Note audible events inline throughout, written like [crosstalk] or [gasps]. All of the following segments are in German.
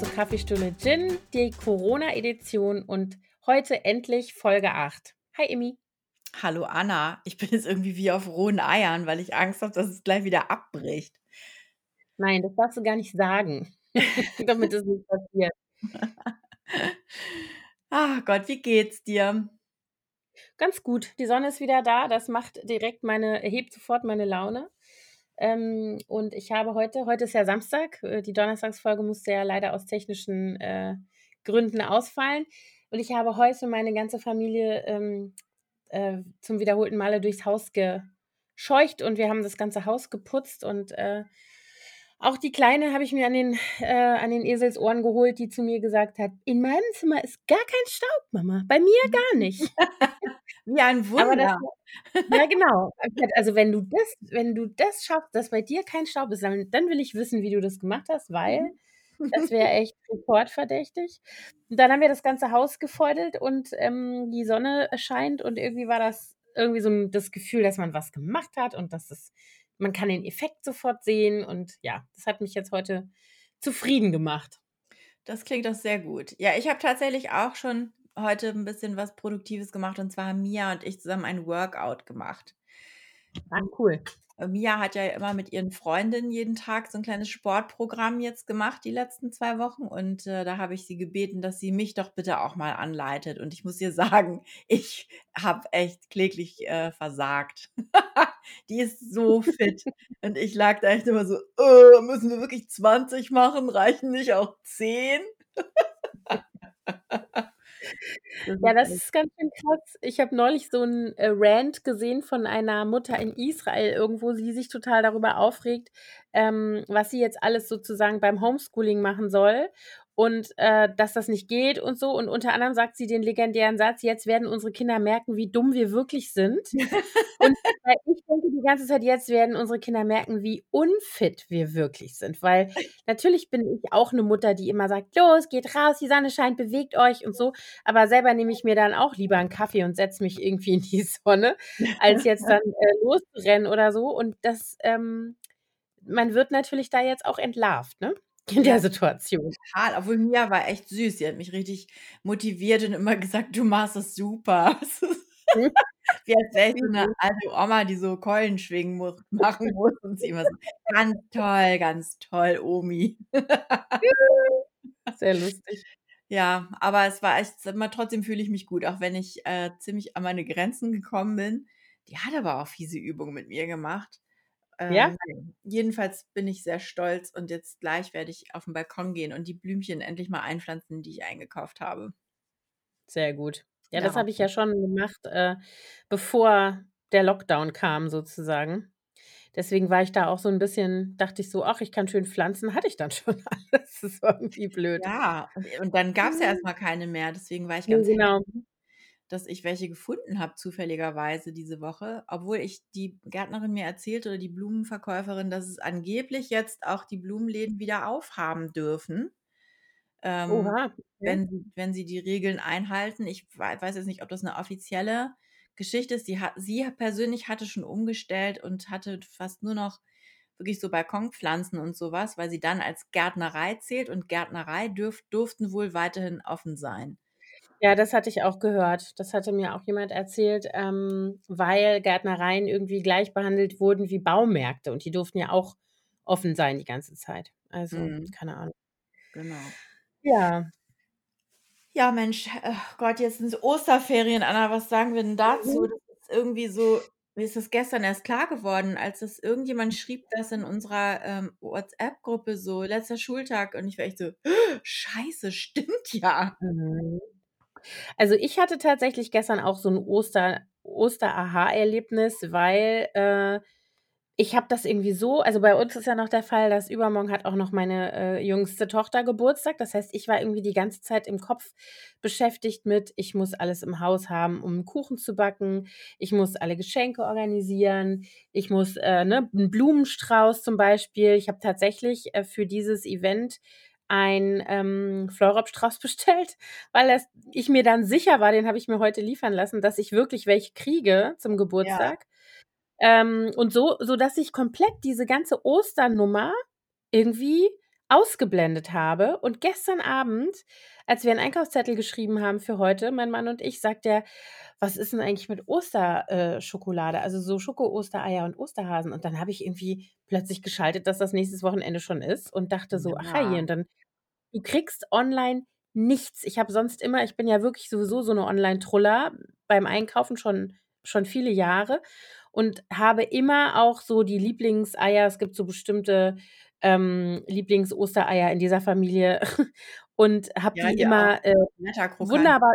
zur Kaffeestunde Gin, die Corona-Edition und heute endlich Folge 8. Hi Emi. Hallo Anna, ich bin jetzt irgendwie wie auf rohen Eiern, weil ich Angst habe, dass es gleich wieder abbricht. Nein, das darfst du gar nicht sagen, [laughs] damit es nicht passiert. Ach [laughs] Gott, wie geht's dir? Ganz gut. Die Sonne ist wieder da. Das macht direkt meine, hebt sofort meine Laune. Ähm, und ich habe heute, heute ist ja Samstag, äh, die Donnerstagsfolge musste ja leider aus technischen äh, Gründen ausfallen. Und ich habe heute meine ganze Familie ähm, äh, zum wiederholten Male durchs Haus gescheucht und wir haben das ganze Haus geputzt und äh, auch die Kleine habe ich mir an den, äh, an den Eselsohren geholt, die zu mir gesagt hat, in meinem Zimmer ist gar kein Staub, Mama. Bei mir gar nicht. [laughs] Wie ein Aber das, Wunder. ja, [laughs] genau. Also wenn du das, wenn du das schaffst, dass bei dir kein Staub ist, dann, dann will ich wissen, wie du das gemacht hast, weil das wäre [laughs] echt sofort verdächtig. Und dann haben wir das ganze Haus gefeudelt und ähm, die Sonne scheint und irgendwie war das irgendwie so ein, das Gefühl, dass man was gemacht hat und dass es man kann den Effekt sofort sehen und ja, das hat mich jetzt heute zufrieden gemacht. Das klingt doch sehr gut. Ja, ich habe tatsächlich auch schon heute ein bisschen was Produktives gemacht und zwar haben Mia und ich zusammen ein Workout gemacht. Ah, cool. Äh, Mia hat ja immer mit ihren Freundinnen jeden Tag so ein kleines Sportprogramm jetzt gemacht, die letzten zwei Wochen. Und äh, da habe ich sie gebeten, dass sie mich doch bitte auch mal anleitet. Und ich muss ihr [laughs] sagen, ich habe echt kläglich äh, versagt. [laughs] die ist so fit. Und ich lag da echt immer so, äh, müssen wir wirklich 20 machen? Reichen nicht auch 10? [laughs] Ja, das ist ganz schön krass. Ich habe neulich so 'n, äh, Rant gesehen von einer Mutter in Israel irgendwo, die sich total darüber aufregt, ähm, was sie jetzt alles sozusagen beim Homeschooling machen soll und äh, dass das nicht geht und so. Und unter anderem sagt sie den legendären Satz, jetzt werden unsere Kinder merken, wie dumm wir wirklich sind. [laughs] und äh, ich denke die ganze Zeit, jetzt werden unsere Kinder merken, wie unfit wir wirklich sind. Weil [laughs] natürlich bin ich auch eine Mutter, die immer sagt, los, geht raus, die Sonne scheint, bewegt euch und so. Aber selber nehme ich mir dann auch lieber einen Kaffee und setze mich irgendwie in die [laughs] Sonne, als jetzt dann äh, loszurennen oder so. Und das, ähm, man wird natürlich da jetzt auch entlarvt, ne? In der Situation. Total, obwohl Mia war echt süß. Sie hat mich richtig motiviert und immer gesagt: „Du machst das super.“ [laughs] [laughs] Wie als wäre ich so 'ne alte Oma, die so Keulen schwingen muss machen muss und sie immer so: „Ganz toll, ganz toll, Omi.“ Sehr lustig. Ja, aber es war echt immer trotzdem fühle ich mich gut, auch wenn ich, äh, ziemlich an meine Grenzen gekommen bin. Die hat aber auch fiese Übungen mit mir gemacht. Ja? Ähm, jedenfalls bin ich sehr stolz und jetzt gleich werde ich auf 'n Balkon gehen und die Blümchen endlich mal einpflanzen, die ich eingekauft habe. Sehr gut. Ja, das Darauf habe ich ja schon gemacht, äh, bevor der Lockdown kam sozusagen. Deswegen war ich da auch so 'n bisschen dachte ich so: „Ach, ich kann schön pflanzen“, hatte ich dann [laughs] schon alles. Das war irgendwie blöd. Ja, und dann gab's ja erst mal keine mehr. Deswegen war ich Ja, ganz genau. happy, dass ich welche gefunden habe zufälligerweise diese Woche, obwohl ich die Gärtnerin mir erzählte oder die Blumenverkäuferin, dass es angeblich jetzt auch die Blumenläden wieder aufhaben dürfen, ähm, Oha, okay. wenn sie wenn sie die Regeln einhalten. Ich wei weiß jetzt nicht, ob das 'ne offizielle Geschichte ist. Sie hat sie persönlich hatte schon umgestellt und hatte fast nur noch wirklich so Balkonpflanzen und so was, weil sie dann als Gärtnerei zählt und Gärtnerei dürf durften wohl weiterhin offen sein. Ja, das hatte ich auch gehört. Das hatte mir auch jemand erzählt, ähm, weil Gärtnereien irgendwie gleich behandelt wurden wie Baumärkte und die durften ja auch offen sein die ganze Zeit. Also, Mhm. keine Ahnung. Genau. Ja. Ja, Mensch, äh, Gott, jetzt sind's Osterferien, Anna. Was sagen wir denn dazu? Mhm. Das ist irgendwie so mir ist das gestern erst klar geworden, als das irgendjemand schrieb das in unserer, ähm, WhatsApp-Gruppe so: „Letzter Schultag.“ Und ich war echt so: [gasps] „Scheiße, stimmt ja.“ Mhm. Also, ich hatte tatsächlich gestern auch so 'n Oster Oster-Aha-Erlebnis, weil, äh, ich habe das irgendwie so also, bei uns ist ja noch der Fall, dass übermorgen hat auch noch meine, äh, jüngste Tochter Geburtstag. Das heißt, ich war irgendwie die ganze Zeit im Kopf beschäftigt mit: „Ich muss alles im Haus haben, um 'n Kuchen zu backen. Ich muss alle Geschenke organisieren. Ich muss, äh, ne 'n Blumenstrauß zum Beispiel.“ Ich habe tatsächlich, äh, für dieses Event einen, ähm, Floral-Strauß [laughs] bestellt, weil das ich mir dann sicher war, den habe ich mir heute liefern lassen, dass ich wirklich welche kriege zum Ja. Geburtstag. Ähm, und so sodass ich komplett diese ganze Osternummer irgendwie ausgeblendet habe. Und gestern Abend, als wir einen Einkaufszettel geschrieben haben für heute, mein Mann und ich, sagt er: „Was ist denn eigentlich mit Osterschokolade, also so Schoko-Ostereier und Osterhasen?“ Und dann habe ich irgendwie plötzlich geschaltet, dass das nächstes Wochenende schon ist und dachte so: „Ach herrje“, Ja. und dann du kriegst online nichts. Ich habe sonst immer ich bin ja wirklich sowieso so 'ne Online-Truller beim Einkaufen schon schon viele Jahre und habe immer auch so die Lieblingseier es gibt so bestimmte, ähm, Lieblings-Ostereier in dieser Familie [laughs] und habe Ja, die auch. immer, äh, Blätterkrokant. wunderbar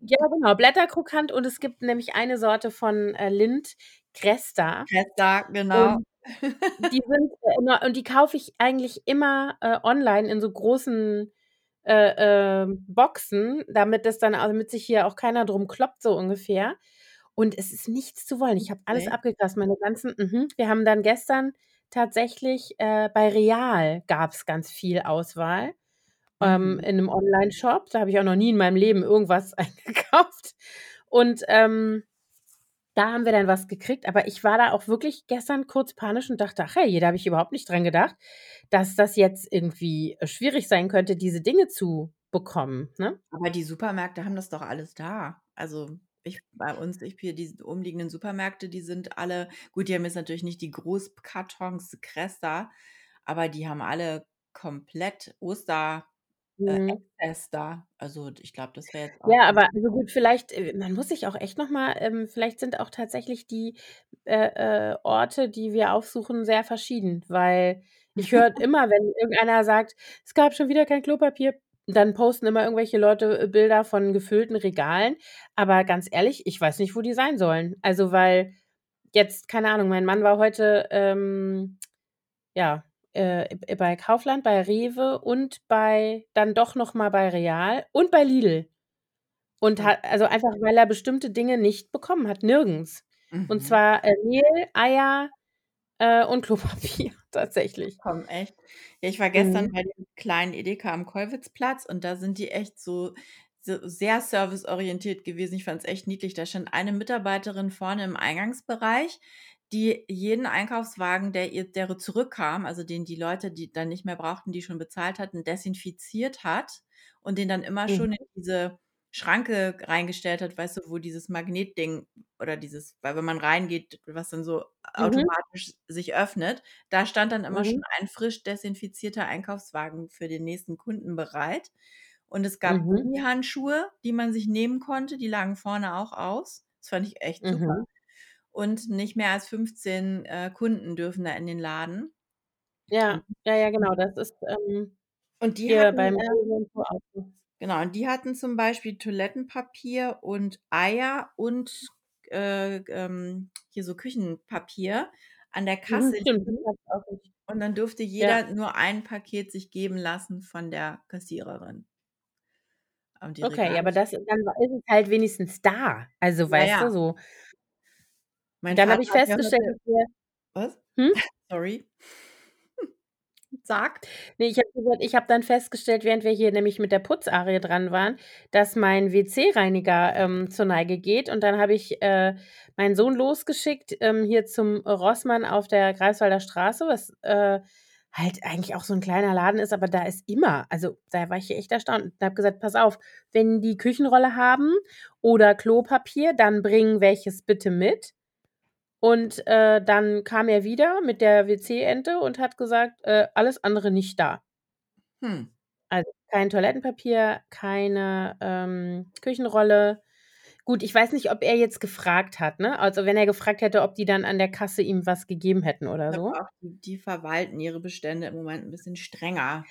ja genau, Blätterkrokant und es gibt nämlich eine Sorte von, äh, Lindt, Cresta. Cresta, genau. Und die sind äh, und die kaufe ich eigentlich immer, äh, online in so großen, äh, ähm, Boxen, damit das dann damit sich hier auch keiner drum kloppt, so ungefähr. Und es ist nichts zu wollen. Ich habe alles Okay. abgegrast, meine ganzen mhm. Wir haben dann gestern tatsächlich äh, bei Real gab's ganz viel Auswahl, ähm, Mhm. in 'nem Onlineshop. Da habe ich auch noch nie in meinem Leben irgendwas [laughs] eingekauft. Und, ähm, da haben wir dann was gekriegt, aber ich war da auch wirklich gestern kurz panisch und dachte: „Ach herrje“, da habe ich überhaupt nicht dran gedacht, dass das jetzt irgendwie, äh, schwierig sein könnte, diese Dinge zu bekommen, ne? Aber die Supermärkte haben das doch alles da. Also, ich bei uns ich hier die umliegenden Supermärkte, die sind alle gut, die haben jetzt natürlich nicht die Großkartons Cresta, aber die haben alle komplett Oster äh, Mhm. Excess da. Also, ich glaube, das wäre jetzt auch Ja, aber also gut, vielleicht äh, man muss sich auch echt noch mal ähm, vielleicht sind auch tatsächlich die, äh, äh, Orte, die wir aufsuchen, sehr verschieden, weil ich höre [laughs] immer, wenn irgendeiner sagt: „Es gab schon wieder kein Klopapier“, dann posten immer irgendwelche Leute, äh, Bilder von gefüllten Regalen. Aber ganz ehrlich, ich weiß nicht, wo die sein sollen. Also, weil jetzt keine Ahnung, mein Mann war heute, ähm, ja, äh, bei Kaufland, bei Rewe und bei dann doch noch mal bei Real und bei Lidl. Und Okay. ha also einfach, weil er bestimmte Dinge nicht bekommen hat, nirgends. Und Mhm. zwar, äh, Mehl, Eier, äh, und Klopapier [laughs] tatsächlich. Komm, echt? Ja, ich war gestern Mhm. bei dem kleinen Edeka am Kollwitzplatz und da sind die echt so so sehr serviceorientiert gewesen. Ich fand's echt niedlich. Da stand eine Mitarbeiterin vorne im Eingangsbereich, die jeden Einkaufswagen, der ihr der zurückkam, also den die Leute, die dann nicht mehr brauchten, die schon bezahlt hatten, desinfiziert hat und den dann immer schon in Mhm. diese Schranke reingestellt hat, weißt du, wo dieses Magnetding oder dieses weil wenn man reingeht, was dann so Mhm. automatisch sich öffnet, da stand dann immer Mhm. schon ein frisch desinfizierter Einkaufswagen für den nächsten Kunden bereit. Und es gab Mhm. Gummihandschuhe, die man sich nehmen konnte, die lagen vorne auch aus. Das fand ich echt super. Mhm. Und nicht mehr als 15, äh, Kunden dürfen da in den Laden. Ja, ja, ja, genau. Das ist, ähm, Und die hier hatten, beim äh Genau, und die hatten zum Beispiel Toilettenpapier und Eier und, äh, ähm, hier so Küchenpapier an der Mhm, Kasse nicht. Und dann durfte Ja. jeder nur ein Paket sich geben lassen von der Kassiererin. Okay, Regale aber das dann ist es halt wenigstens da. Also, Ja, weißt ja. du, so Mein Dann habe ich festgestellt, wir was? hm? [laughs] Sorry. Sag. Ne, ich habe ich habe dann festgestellt, während wir hier nämlich mit der Putzarie dran waren, dass mein WC-Reiniger, ähm, zur Neige geht. Und dann habe ich, äh, meinen Sohn losgeschickt, ähm, hier zum Rossmann auf der Greifswalder Straße, was, äh, halt eigentlich auch so 'n kleiner Laden ist, aber da ist immer also, da war ich echt erstaunt und habe gesagt: „Pass auf, wenn die Küchenrolle haben oder Klopapier, dann bring welches bitte mit.“ Und, äh, dann kam er wieder mit der WC-Ente und hat gesagt, äh: „Alles andere nicht da.“ Hm. Also, kein Toilettenpapier, keine, ähm, Küchenrolle. Gut, ich weiß nicht, ob er jetzt gefragt hat, ne? Also, wenn er gefragt hätte, ob die dann an der Kasse ihm was gegeben hätten oder so. auch, die die verwalten ihre Bestände im Moment 'n bisschen strenger.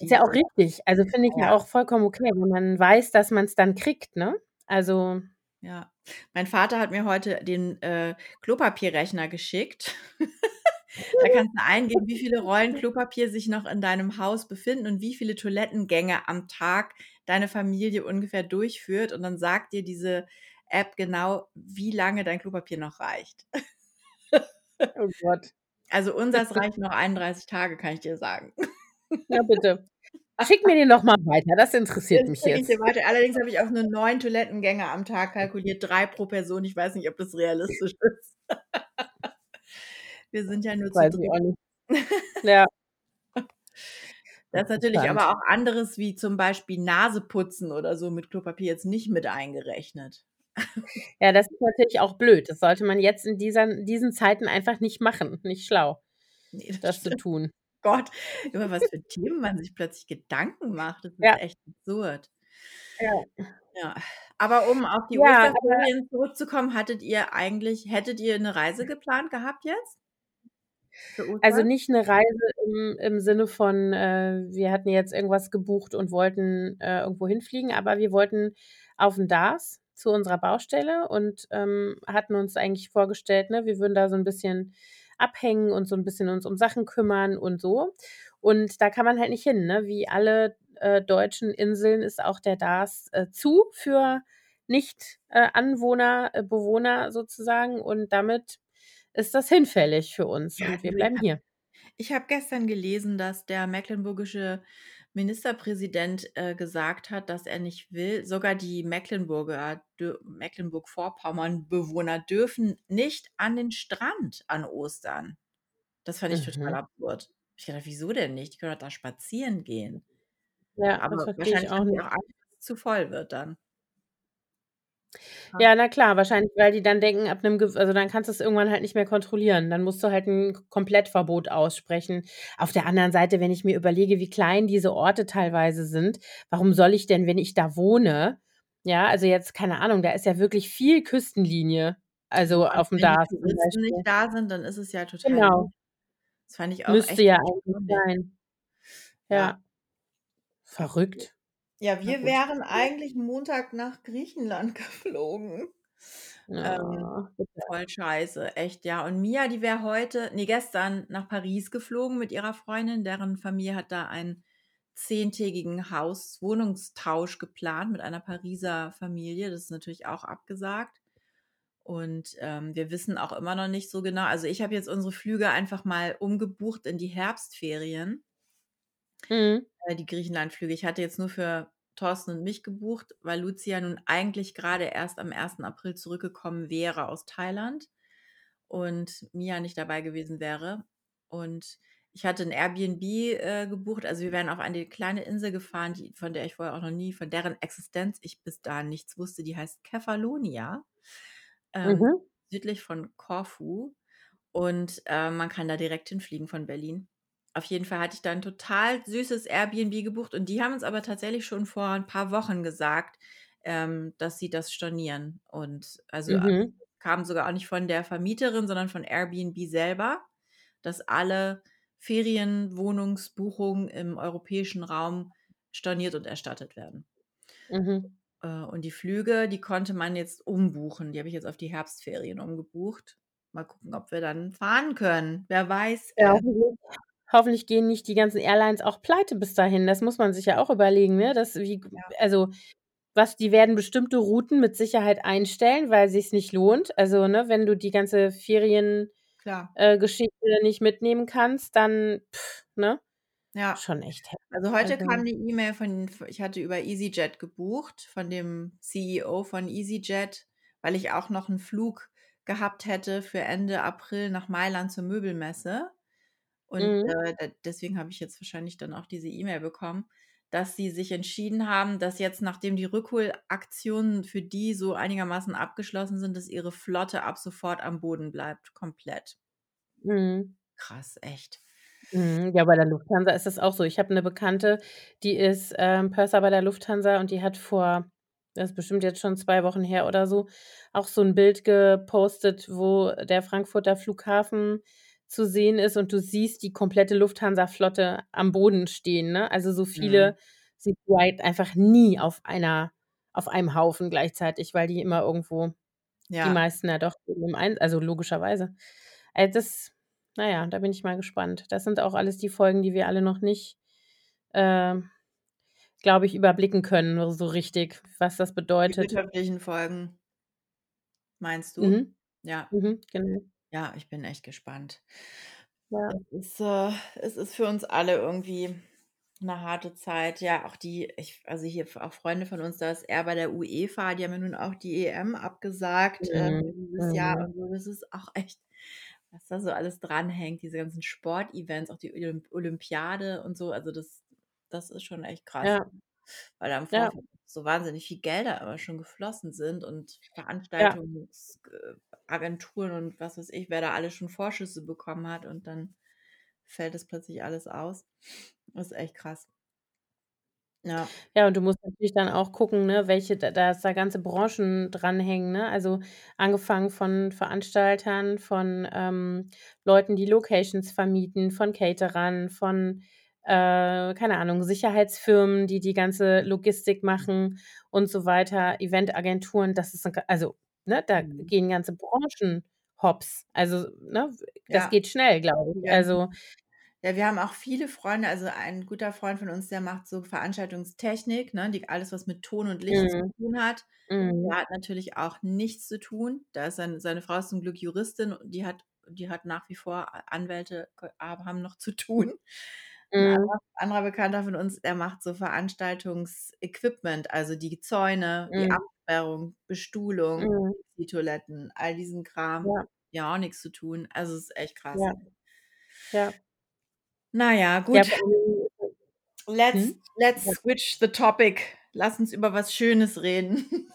Ist ja Die auch richtig. Also, finde ich ja ja. auch vollkommen okay, wenn man weiß, dass man's dann kriegt, ne? Also Ja. Mein Vater hat mir heute den, äh, Klopapierrechner geschickt. [laughs] Da kannst du eingeben, wie viele Rollen Klopapier sich noch in deinem Haus befinden und wie viele Toilettengänge am Tag deine Familie ungefähr durchführt. Und dann sagt dir diese App genau, wie lange dein Klopapier noch reicht. Oh Gott. [laughs] Also, unseres reicht noch 31 Tage, kann ich dir sagen. Ja, bitte. Schick mir den doch mal weiter, das interessiert Den mich jetzt. weiter. Allerdings habe ich auch nur 9 Toilettengänge am Tag kalkuliert, 3 pro Person. Ich weiß nicht, ob das realistisch [laughs] ist. Wir sind ja nur zu Weiß ich dritt. auch nicht. [laughs] Ja. Da ist natürlich aber auch anderes, wie zum Beispiel Naseputzen oder so mit Klopapier jetzt nicht mit eingerechnet. Ja, das ist natürlich auch blöd. Das sollte man jetzt in dieser diesen Zeiten einfach nicht machen. Nicht schlau, Ne, das das zu tun. Gott, über was für Themen man sich plötzlich Gedanken macht. Das ist Ja. echt absurd. Ja. Ja. Aber um auf die Ja, Osterferien zurückzukommen, hattet ihr eigentlich hättet ihr 'ne Reise geplant gehabt jetzt? Also, nicht 'ne Reise im im Sinne von, äh, wir hatten jetzt irgendwas gebucht und wollten, äh, irgendwo hinfliegen, aber wir wollten auf 'n DARS zu unserer Baustelle und, ähm, hatten uns eigentlich vorgestellt, ne, wir würden da so 'n bisschen abhängen und so 'n bisschen uns um Sachen kümmern und so. Und da kann man halt nicht hin, ne? Wie alle, äh, deutschen Inseln ist auch der DARS, äh, zu für nicht, äh, äh, Bewohner sozusagen und damit ist das hinfällig für uns und wir ich bleiben hier. ich habe gestern gelesen, dass der mecklenburgische Ministerpräsident, äh, gesagt hat, dass er nicht will sogar die Mecklenburger Mecklenburg-Vorpommern-Bewohner dürfen nicht an den Strand an Ostern. Das fand ich total Mhm. absurd. Habe ich gedacht: „Wieso denn nicht? Die können doch da spazieren gehen.“ Ja, Aber wahrscheinlich auch nicht. auch Angst, dass es zu voll wird dann. Ja. Na klar, wahrscheinlich, weil die dann denken, ab 'nem gew also, dann kannst du's irgendwann halt nicht mehr kontrollieren. Dann musst du halt 'n K Komplettverbot aussprechen. Auf der anderen Seite, wenn ich mir überlege, wie klein diese Orte teilweise sind, warum soll ich denn, wenn ich da wohne ja, also, jetzt, keine Ahnung, da ist ja wirklich viel Küstenlinie, also, und aufm wenn die zum Touristen nicht Beispiel. da sind, dann ist es ja total Genau. Das fand ich auch Müsste echt ja eigentlich erstaunlich. sein. Ja. Ja. Verrückt. Ja, Na wir gut. wären eigentlich Montag nach Griechenland [laughs] geflogen. Ähm, voll scheiße, echt, ja. Und Mia, die wäre heute ne, gestern nach Paris geflogen mit ihrer Freundin. Deren Familie hat da einen zehntägigen Haus-Wohnungstausch geplant mit einer Pariser Familie. Das ist natürlich auch abgesagt. Und, ähm, wir wissen auch immer noch nicht so genau also, ich habe jetzt unsere Flüge einfach mal umgebucht in die Herbstferien Mhm. äh, die Griechenlandflüge. Ich hatte jetzt nur für Thorsten und mich gebucht, weil Lucia nun eigentlich grade erst am 1. April zurückgekommen wäre aus Thailand und Mia nicht dabei gewesen wäre. Und ich hatte 'n Airbnb, äh, gebucht. Also, wir wären auf eine kleine Insel gefahren, die von der ich vorher auch noch nie von deren Existenz ich bis dahin nichts wusste. Die heißt Kefalonia, ähm, Mhm. südlich von Korfu. Und, äh, man kann da direkt hinfliegen von Berlin. Auf jeden Fall hatte ich da 'n total süßes Airbnb gebucht und die haben uns aber tatsächlich schon vor 'n paar Wochen gesagt, ähm, dass sie das stornieren. Und also, a Mhm. kam sogar auch nicht von der Vermieterin, sondern von Airbnb selber, dass alle Ferienwohnungsbuchungen im europäischen Raum storniert und erstattet werden. Mhm. Äh, und die Flüge, die konnte man jetzt umbuchen. Die habe ich jetzt auf die Herbstferien umgebucht. Mal gucken, ob wir dann fahren können. Wer weiß, Ja, äh hoffentlich gehen nicht die ganzen Airlines auch pleite bis dahin. Das muss man sich ja auch überlegen, ne? Das wie Ja. also, was die werden bestimmte Routen mit Sicherheit einstellen, weil sich's nicht lohnt. Also, ne, wenn du die ganze Ferien Klar. äh, nicht mitnehmen kannst, dann, ne? Ja. Schon echt Also, heftig, heute kam also 'ne E-Mail von ich hatte über EasyJet gebucht, von dem CEO von EasyJet, weil ich auch noch 'n Flug gehabt hätte für Ende April nach Mailand zur Möbelmesse. Und, Mhm. äh, d deswegen habe ich jetzt wahrscheinlich dann auch diese E-Mail bekommen, dass sie sich entschieden haben, dass jetzt, nachdem die Rückholaktionen für die so einigermaßen abgeschlossen sind, dass ihre Flotte ab sofort am Boden bleibt, komplett. Mhm. Krass, echt. Mhm, ja, bei der Lufthansa ist das auch so. Ich habe 'ne Bekannte, die ist, ähm, Purser bei der Lufthansa und die hat vor das ist bestimmt jetzt schon 2 Wochen her oder so, auch so 'n Bild gepostet, wo der Frankfurter Flughafen zu sehen ist und du siehst die komplette Lufthansa-Flotte am Boden stehen, ne? Also, so Mhm. viele siehst du halt einfach nie auf einer auf einem Haufen gleichzeitig, weil die immer irgendwo die Ja. meisten ja doch im ein also, logischerweise. Äh, das na ja, da bin ich mal gespannt. Das sind auch alles die Folgen, die wir alle noch nicht, ähm, glaube ich, überblicken können so richtig, was das Die bedeutet. wirtschaftlichen Folgen. Meinst du? Mhm. Ja. Mhm, genau. Ja, ich bin echt gespannt. Ja. Es ist, äh es ist für uns alle irgendwie 'ne harte Zeit. Ja, auch die ich also, hier auch Freunde von uns, da ist er bei der UEFA, die haben ja nun auch die EM abgesagt, äh, für Mhm, dieses Jahr mhm. und so. Das ist auch [laughs] echt was da so alles dranhängt, diese ganzen Sportevents, auch die Olymp Olympiade und so. Also, das das ist schon echt krass, Ja. Weil da im Ja. Vorfeld so wahnsinnig viel Gelder immer schon geflossen sind und Ja. Veranstaltungs äh, und was weiß ich, wer da alles schon Vorschüsse bekommen hat und dann fällt das plötzlich alles aus. Das ist echt krass. Ja. Ja, und du musst natürlich dann auch gucken, ne, welche da dass da ganze Branchen dranhängen, ne? Also, angefangen von Veranstaltern, von, ähm, Leuten, die Locations vermieten, von Caterern, von, äh, keine Ahnung, Sicherheitsfirmen, die die ganze Logistik machen und so weiter, Eventagenturen. Das ist 'n ga also, ne, da Mhm. gehen ganze Branchen hops. Also, ne, das Ja. geht schnell, glaube ich. Also Ja, wir haben auch viele Freunde also, ein guter Freund von uns, der macht so Veranstaltungstechnik, ne, die alles, was mit Ton und Licht zu Mhm. tun hat. Der Mhm. hat natürlich auch nichts zu tun. Da ist sein seine Frau ist zum Glück Juristin die hat die hat nach wie vor Anwälte haben noch zu tun. 'N Mhm. anderer anderer Bekannter von uns, der macht so Veranstaltungsequipment, also, die Zäune, die Mhm. Absperrung, Bestuhlung, Mhm. die Toiletten, all diesen Kram. Ja. Ja, auch nix zu tun. Also, ist echt krass. Ja. Ja. Na ja, Ja, gut. vor allem [laughs] Let's let's Ja. switch the topic. Lass uns über was Schönes reden. [laughs]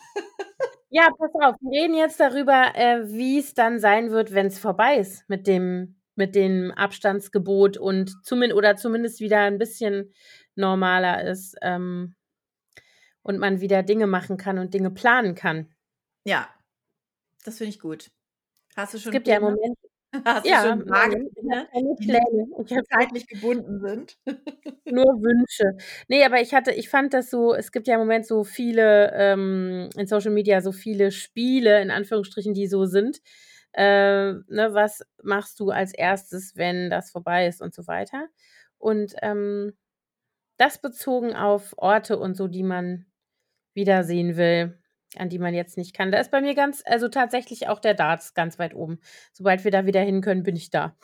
Ja, pass auf, wir reden jetzt darüber, äh, wie's dann sein wird, wenn's vorbei ist mit dem mit dem Abstandsgebot und zumin oder zumindest wieder 'n bisschen normaler ist, ähm, und man wieder Dinge machen kann und Dinge planen kann. Ja, das finde ich gut. Hast du Es schon gibt ja im Pläne? Moment [laughs] Hast du ja, schon ich habe Pläne, keine die Pläne. Ich zeitlich gebunden sind? [laughs] nur Wünsche. Ne, aber ich hatte ich fand das so es gibt ja im Moment so viele, ähm in Social Media so viele Spiele in Anführungsstrichen, die so sind. Äh, ne, was machst du als 1., wenn das vorbei ist und so weiter. Und, ähm, das bezogen auf Orte und so, die man wiedersehen will, an die man jetzt nicht kann. Da ist bei mir ganz also, tatsächlich auch der Darts ganz weit oben. Sobald wir da wieder hin können, bin ich da.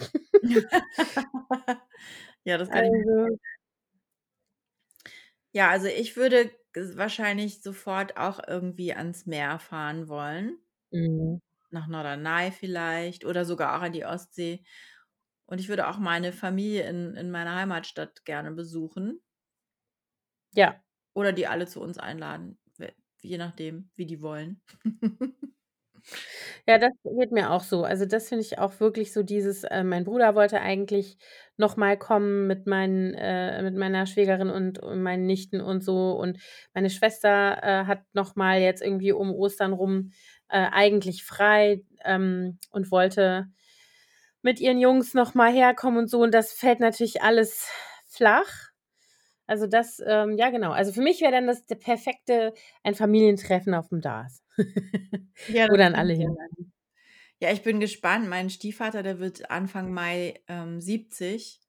Ja, das [laughs] kann ich Also vorstellen. Ja, also, ich würde wahrscheinlich sofort auch irgendwie ans Meer fahren wollen. Mhm. Nach Norderney vielleicht oder sogar auch an die Ostsee. Und ich würde auch meine Familie in in meiner Heimatstadt gerne besuchen. Ja. Oder die alle zu uns einladen, je nachdem, wie die wollen. [laughs] Ja, das geht mir auch so. Also, das finde ich auch wirklich so dieses äh, mein Bruder wollte eigentlich noch mal kommen mit meinen äh, mit meiner Schwägerin und und meinen Nichten und so. Und meine Schwester, äh, hat noch mal jetzt irgendwie um Ostern rum, äh, eigentlich frei, ähm, und wollte mit ihren Jungs noch mal herkommen und so. Und das fällt natürlich alles flach. Also, das, ähm ja, genau. Also, für mich wäre dann das der perfekte ein Familientreffen [laughs] Ja, wo das dann klingt alle sehr hin. Ja, ich bin gespannt. Mein Stiefvater, der wird Anfang Mai, ähm, 70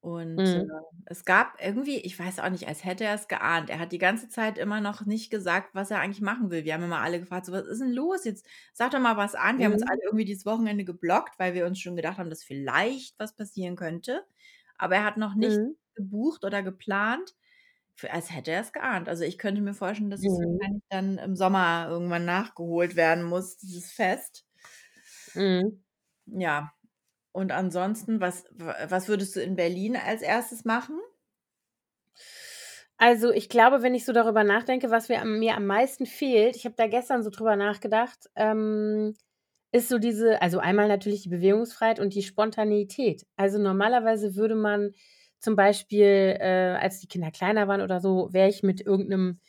und, äh, Mhm. es gab irgendwie ich weiß auch nicht, als hätte er's geahnt. Er hat die ganze Zeit immer noch nicht gesagt, was er eigentlich machen will. Wir haben immer alle gefragt so: „Was ist 'n los jetzt? Sag doch mal was an.“ Wir haben uns Mhm. alle irgendwie dieses Wochenende geblockt, weil wir uns schon gedacht haben, dass vielleicht was passieren könnte. Aber er hat noch nichts Mhm. gebucht oder geplant, f als hätte er's geahnt. Also, ich könnte mir vorstellen, dass es Mhm. wahrscheinlich dann im Sommer irgendwann nachgeholt werden muss, dieses Fest. Mhm. Ja. Und ansonsten, was was würdest du in Berlin als 1. machen? Also, ich glaube, wenn ich so darüber nachdenke, was mir am mir am meisten fehlt ich habe da gestern so drüber nachgedacht, ähm, ist so diese also, einmal natürlich die Bewegungsfreiheit und die Spontaneität. Also, normalerweise würde man zum Beispiel, äh, als die Kinder kleiner waren oder so, wäre ich mit irgend 'nem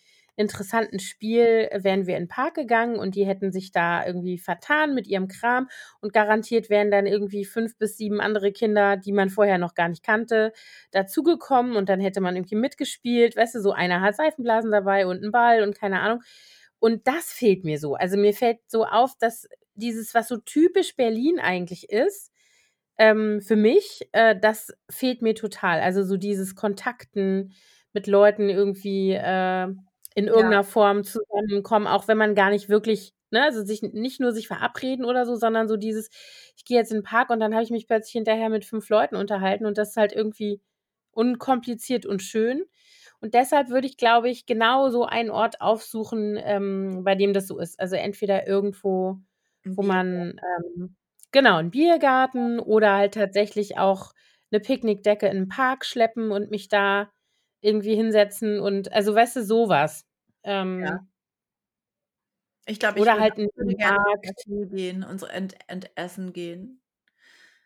interessanten Spiel wären wir in 'n Park gegangen und die hätten sich da irgendwie vertan mit ihrem Kram und garantiert wären dann irgendwie 5 bis 7 andere Kinder, die man vorher noch gar nicht kannte, dazugekommen und dann hätte man irgendwie mitgespielt. Weißt du, so einer hat Seifenblasen dabei und 'n Ball und keine Ahnung. Und das fehlt mir so. Also, mir fällt so auf, dass dieses, was so typisch Berlin eigentlich ist, ähm, für mich, äh, das fehlt mir total. Also, so dieses Kontakten mit Leuten irgendwie, äh, in irgend Ja. Form zusammenkommen, auch wenn man gar nicht wirklich ne, also, sich nicht nur sich verabreden oder so, sondern so dieses: „Ich gehe jetzt in 'n Park und dann habe ich mich plötzlich hinterher mit 5 Leuten unterhalten“ und das ist halt irgendwie unkompliziert und schön. Und deshalb würde ich, glaube ich, genau so einen Ort aufsuchen, ähm, bei dem das so ist. Also, entweder irgendwo, wo man, ähm genau, 'n Biergarten oder halt tatsächlich auch 'ne Picknickdecke in 'n Park schleppen und mich da irgendwie hinsetzen und also, weißt du, so was. Ja. Ähm Ich glaube, ich oder würde halt würde gerne Markt. gehen und so ent entessen gehen.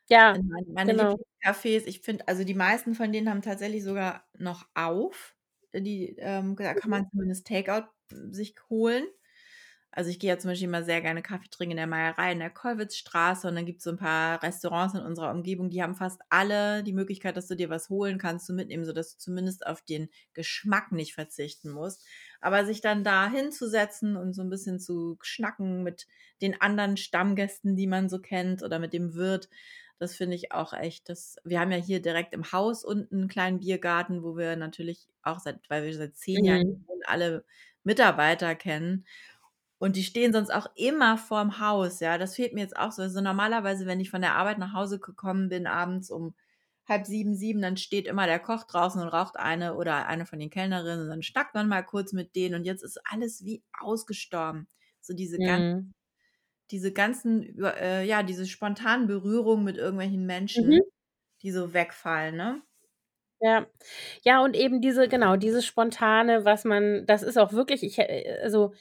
Ja, In meine meine genau. Lieblingscafés, ich finde also, die meisten von denen haben tatsächlich sogar noch auf. Die, ähm da kann Mhm. man zumindest Takeout sich holen. Also, ich gehe ja zum Beispiel immer sehr gerne Kaffee trinken in der Meierei in der Kollwitzstraße und dann gibt's so 'n paar Restaurants in unserer Umgebung, die haben fast alle die Möglichkeit, dass du dir was holen kannst zum Mitnehmen, sodass du zumindest auf den Geschmack nicht verzichten musst. Aber sich dann da hinzusetzen und so 'n bisschen zu schnacken mit den anderen Stammgästen, die man so kennt oder mit dem Wirt, das finde ich auch echt das wir haben ja hier direkt im Haus unten 'n kleinen Biergarten, wo wir natürlich auch seit weil wir seit 10 Jahren Mhm. wohnen, alle Mitarbeiter kennen. Und die stehen sonst auch immer vorm Haus, ja. Das fehlt mir jetzt auch so. Also, normalerweise, wenn ich von der Arbeit nach Hause gekommen bin, abends um 6:30, 7, dann steht immer der Koch draußen und raucht eine oder eine von den Kellnerinnen und dann schnackt man mal kurz mit denen und jetzt ist alles wie ausgestorben. So diese Mhm. diese ganzen äh, ja, diese spontanen Berührungen mit irgendwelchen Menschen, Mhm. die so wegfallen, ne? Ja. Ja, und eben diese genau, dieses Spontane, was man das ist auch wirklich ich äh, also,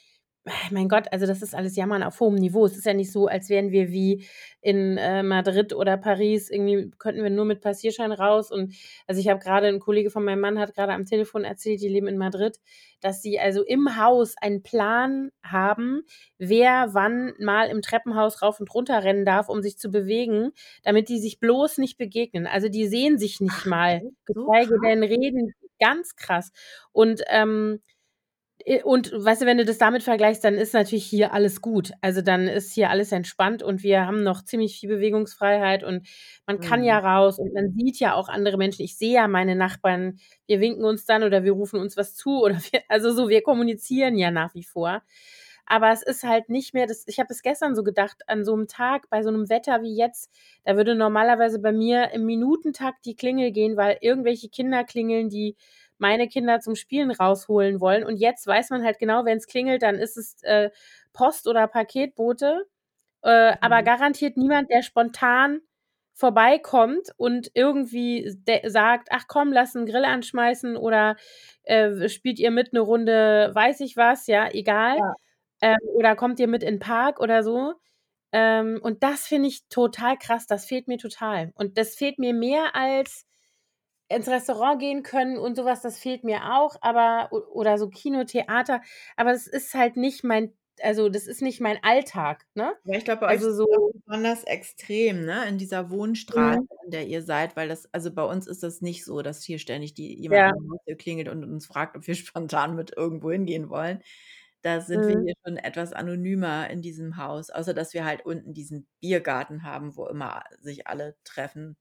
mein Gott, also, das ist alles Jammern auf hohem Niveau. Es ist ja nicht so, als wären wir wie in, äh, Madrid oder Paris, irgendwie könnten wir nur mit Passierschein raus und also, ich habe grade 'n Kollege von meinem Mann hat grade am Telefon erzählt, die leben in Madrid, dass sie also im Haus einen Plan haben, wer wann mal im Treppenhaus rauf und runter rennen darf, um sich zu bewegen, damit die sich bloß nicht begegnen. Also, die sehen sich nicht Ach mal? So geschweige krass? denn reden. Ganz krass. Und, ähm, äh, und weißt du, wenn du das damit vergleichst, dann ist natürlich hier alles gut. Also, dann ist hier alles entspannt und wir haben noch ziemlich viel Bewegungsfreiheit und man kann ja Mhm. raus und man sieht ja auch andere Menschen. Ich sehe ja meine Nachbarn, wir winken uns dann oder wir rufen uns was zu oder wir [laughs] also, so, wir kommunizieren ja nach wie vor. Aber es ist halt nicht mehr das ich habe das gestern so gedacht, an so 'nem Tag bei so 'nem Wetter wie jetzt, da würde normalerweise bei mir im Minutentakt die Klingel gehen, weil irgendwelche Kinder klingeln, die meine Kinder zum Spielen rausholen wollen. Und jetzt weiß man halt genau, wenn's klingelt, dann ist es, äh, Post oder Paketbote, äh, aber Mhm. garantiert niemand, der spontan vorbeikommt und irgendwie sagt: „Ach komm, lass 'n Grill anschmeißen“ oder, äh, „Spielt ihr mit 'ne Runde weiß ich was“, ja, egal. Ja. Ähm, oder „Kommt ihr mit in 'n Park“ oder so. Ähm, und das finde ich total krass. Das fehlt mir total. Und das fehlt mir mehr als ins Restaurant gehen können und so was, das fehlt mir auch, aber oder so Kino, Theater, aber es ist halt nicht mein also, das ist nicht mein Alltag, ne? Ja, ich glaube, Also, so besonders extrem, ne, in dieser Wohnstraße, Mhm. in der ihr seid, weil das also, bei uns ist das nicht so, dass hier ständig die jemand Ja. klingelt und uns fragt, ob wir [laughs] spontan mit irgendwo hingehen wollen. Da sind wir Mhm. hier schon etwas anonymer in diesem Haus, außer dass wir halt unten diesen Biergarten haben, wo immer sich alle treffen,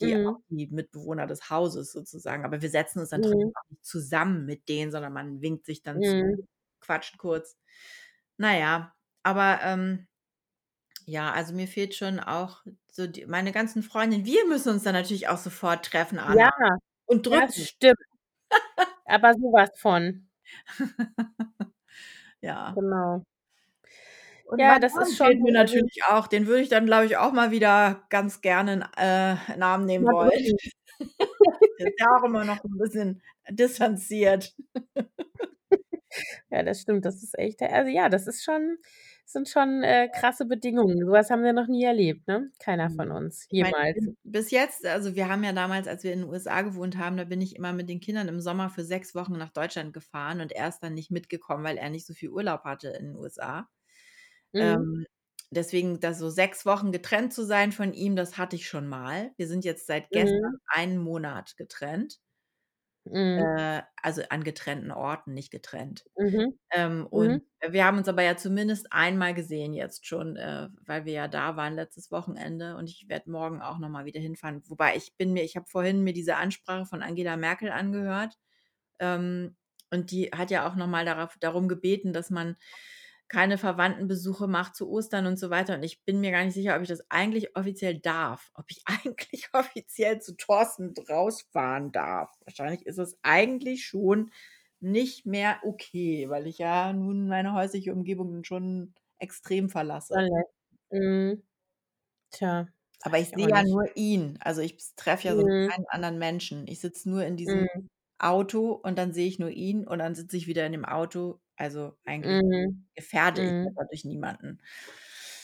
die auch Mhm. die Mitbewohner des Hauses sozusagen. Aber wir setzen uns dann Mhm. auch nicht zusammen mit denen, sondern man winkt sich dann zu, Mhm. quatscht kurz. Na ja, aber, ähm ja, also, mir fehlt schon auch so die meine ganzen Freundinnen wir müssen uns dann natürlich auch sofort treffen, Anna, Ja, und das drücken. stimmt. [laughs] Aber so was von. [laughs] Ja. Genau. Und Ja, das ist schon mir natürlich auch. Den würde ich dann, glaube ich, auch mal wieder ganz gerne äh, in Arm nehmen wollen. [laughs] ist ja auch immer noch 'n bisschen distanziert. [laughs] Ja, das stimmt. Das ist echt also, ja, das ist schon sind schon, äh, krasse Bedingungen. So was haben wir noch nie erlebt, ne? Keiner von Mhm. uns, meine, ich jemals. bin bis jetzt also, wir haben ja damals, als wir in den USA gewohnt haben, da bin ich immer mit den Kindern im Sommer für 6 Wochen nach Deutschland gefahren und er ist dann nicht mitgekommen, weil er nicht so viel Urlaub hatte in den USA. Mhm. Ähm, deswegen da so 6 Wochen getrennt zu sein von ihm, das hatte ich schon mal. Wir sind jetzt seit gestern Mhm. 1 Monat getrennt. Mhm. Äh, also, an getrennten Orten, nicht getrennt. Mhm. Ähm, und Mhm. wir haben uns aber ja zumindest einmal gesehen jetzt schon, äh, weil wir ja da waren letztes Wochenende und ich werde morgen auch noch mal wieder hinfahren. Wobei ich bin mir ich habe vorhin mir diese Ansprache von Angela Merkel angehört, ähm, und die hat ja auch noch mal darauf darum gebeten, dass man keine Verwandtenbesuche macht zu Ostern und so weiter. Und ich bin mir gar nicht sicher, ob ich das eigentlich offiziell darf, ob ich [laughs] eigentlich offiziell zu Thorsten rausfahren darf. Wahrscheinlich ist es eigentlich schon nicht mehr okay, weil ich ja nun meine häusliche Umgebung schon extrem verlasse. Mhm. Tja, Aber ich ich sehe ja nicht. nur ihn. Also, ich treffe ja Mhm. keinen anderen Menschen. Ich sitze nur in diesem Mhm. Auto und dann sehe ich nur ihn und dann sitze ich wieder in dem Auto. Also, eigentlich Mhm. gefährde ich Mhm. dadurch niemanden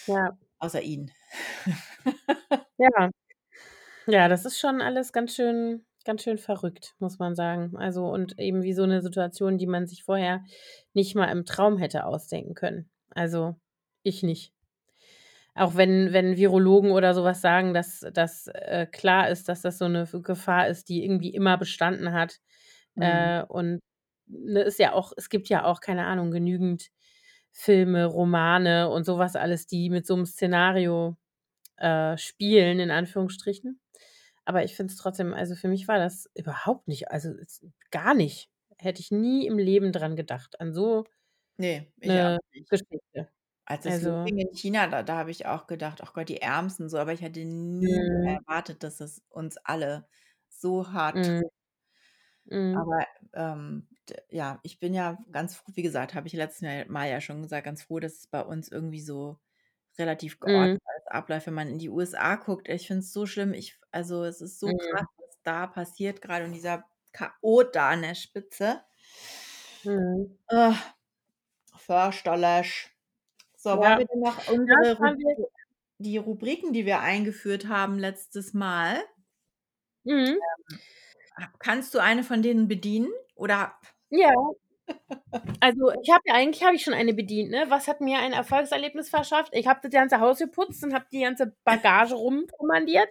Ja. außer ihn. Ja. [laughs] Ja, das ist schon alles ganz schön ganz schön verrückt, muss man sagen. Also, und eben wie so 'ne Situation, die man sich vorher nicht mal im Traum hätte ausdenken können. Also, ich nicht. Auch wenn wenn Virologen oder so was sagen, dass dass, äh, klar ist, dass das so 'ne F Gefahr ist, die irgendwie immer bestanden hat. Mhm. Äh, und, ne, ist ja auch es gibt ja auch, keine Ahnung, genügend Filme, Romane und so was alles, die mit so 'nem Szenario, äh, spielen in Anführungsstrichen. Aber ich finde es trotzdem also, für mich war das überhaupt nicht also, es gar nicht. Hätte ich nie im Leben dran gedacht, an so Ne, ich auch 'ne nicht. Geschichte. Als es Also losging in China, da da habe ich auch gedacht: „Ach Gott, die Ärmsten“, so, aber ich hätte nie Mhm. erwartet, dass es uns alle so hart Mhm. trifft. Mhm. Aber, ähm, ja, ich bin ja ganz froh wie gesagt, habe ich letztes Mal ja schon gesagt, ganz froh, dass es bei uns irgendwie so relativ Mhm. geordnet alles abläuft. Wenn man in die USA guckt, ich finde es so schlimm. Ich also, es ist so krass, Mhm. was da passiert, grade und dieser Chaot da an der Spitze. Mhm. Fürchterlich. So, wollen Ja, wir denn noch unsere Rubri die Rubriken, die wir eingeführt haben letztes Mal Mhm. ähm, kannst du eine von denen bedienen oder Ja. Also, ich habe ja eigentlich habe ich schon eine bedient, ne? Was hat mir ein Erfolgserlebnis verschafft? Ich habe das ganze Haus geputzt und habe die ganze Bagage rumkommandiert.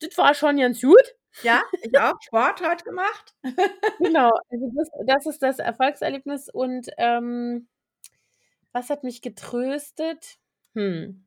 Das war schon ganz gut. Ja, ich auch. Sport heute gemacht. Genau, also, das das ist das Erfolgserlebnis und, ähm was hat mich getröstet? Hm.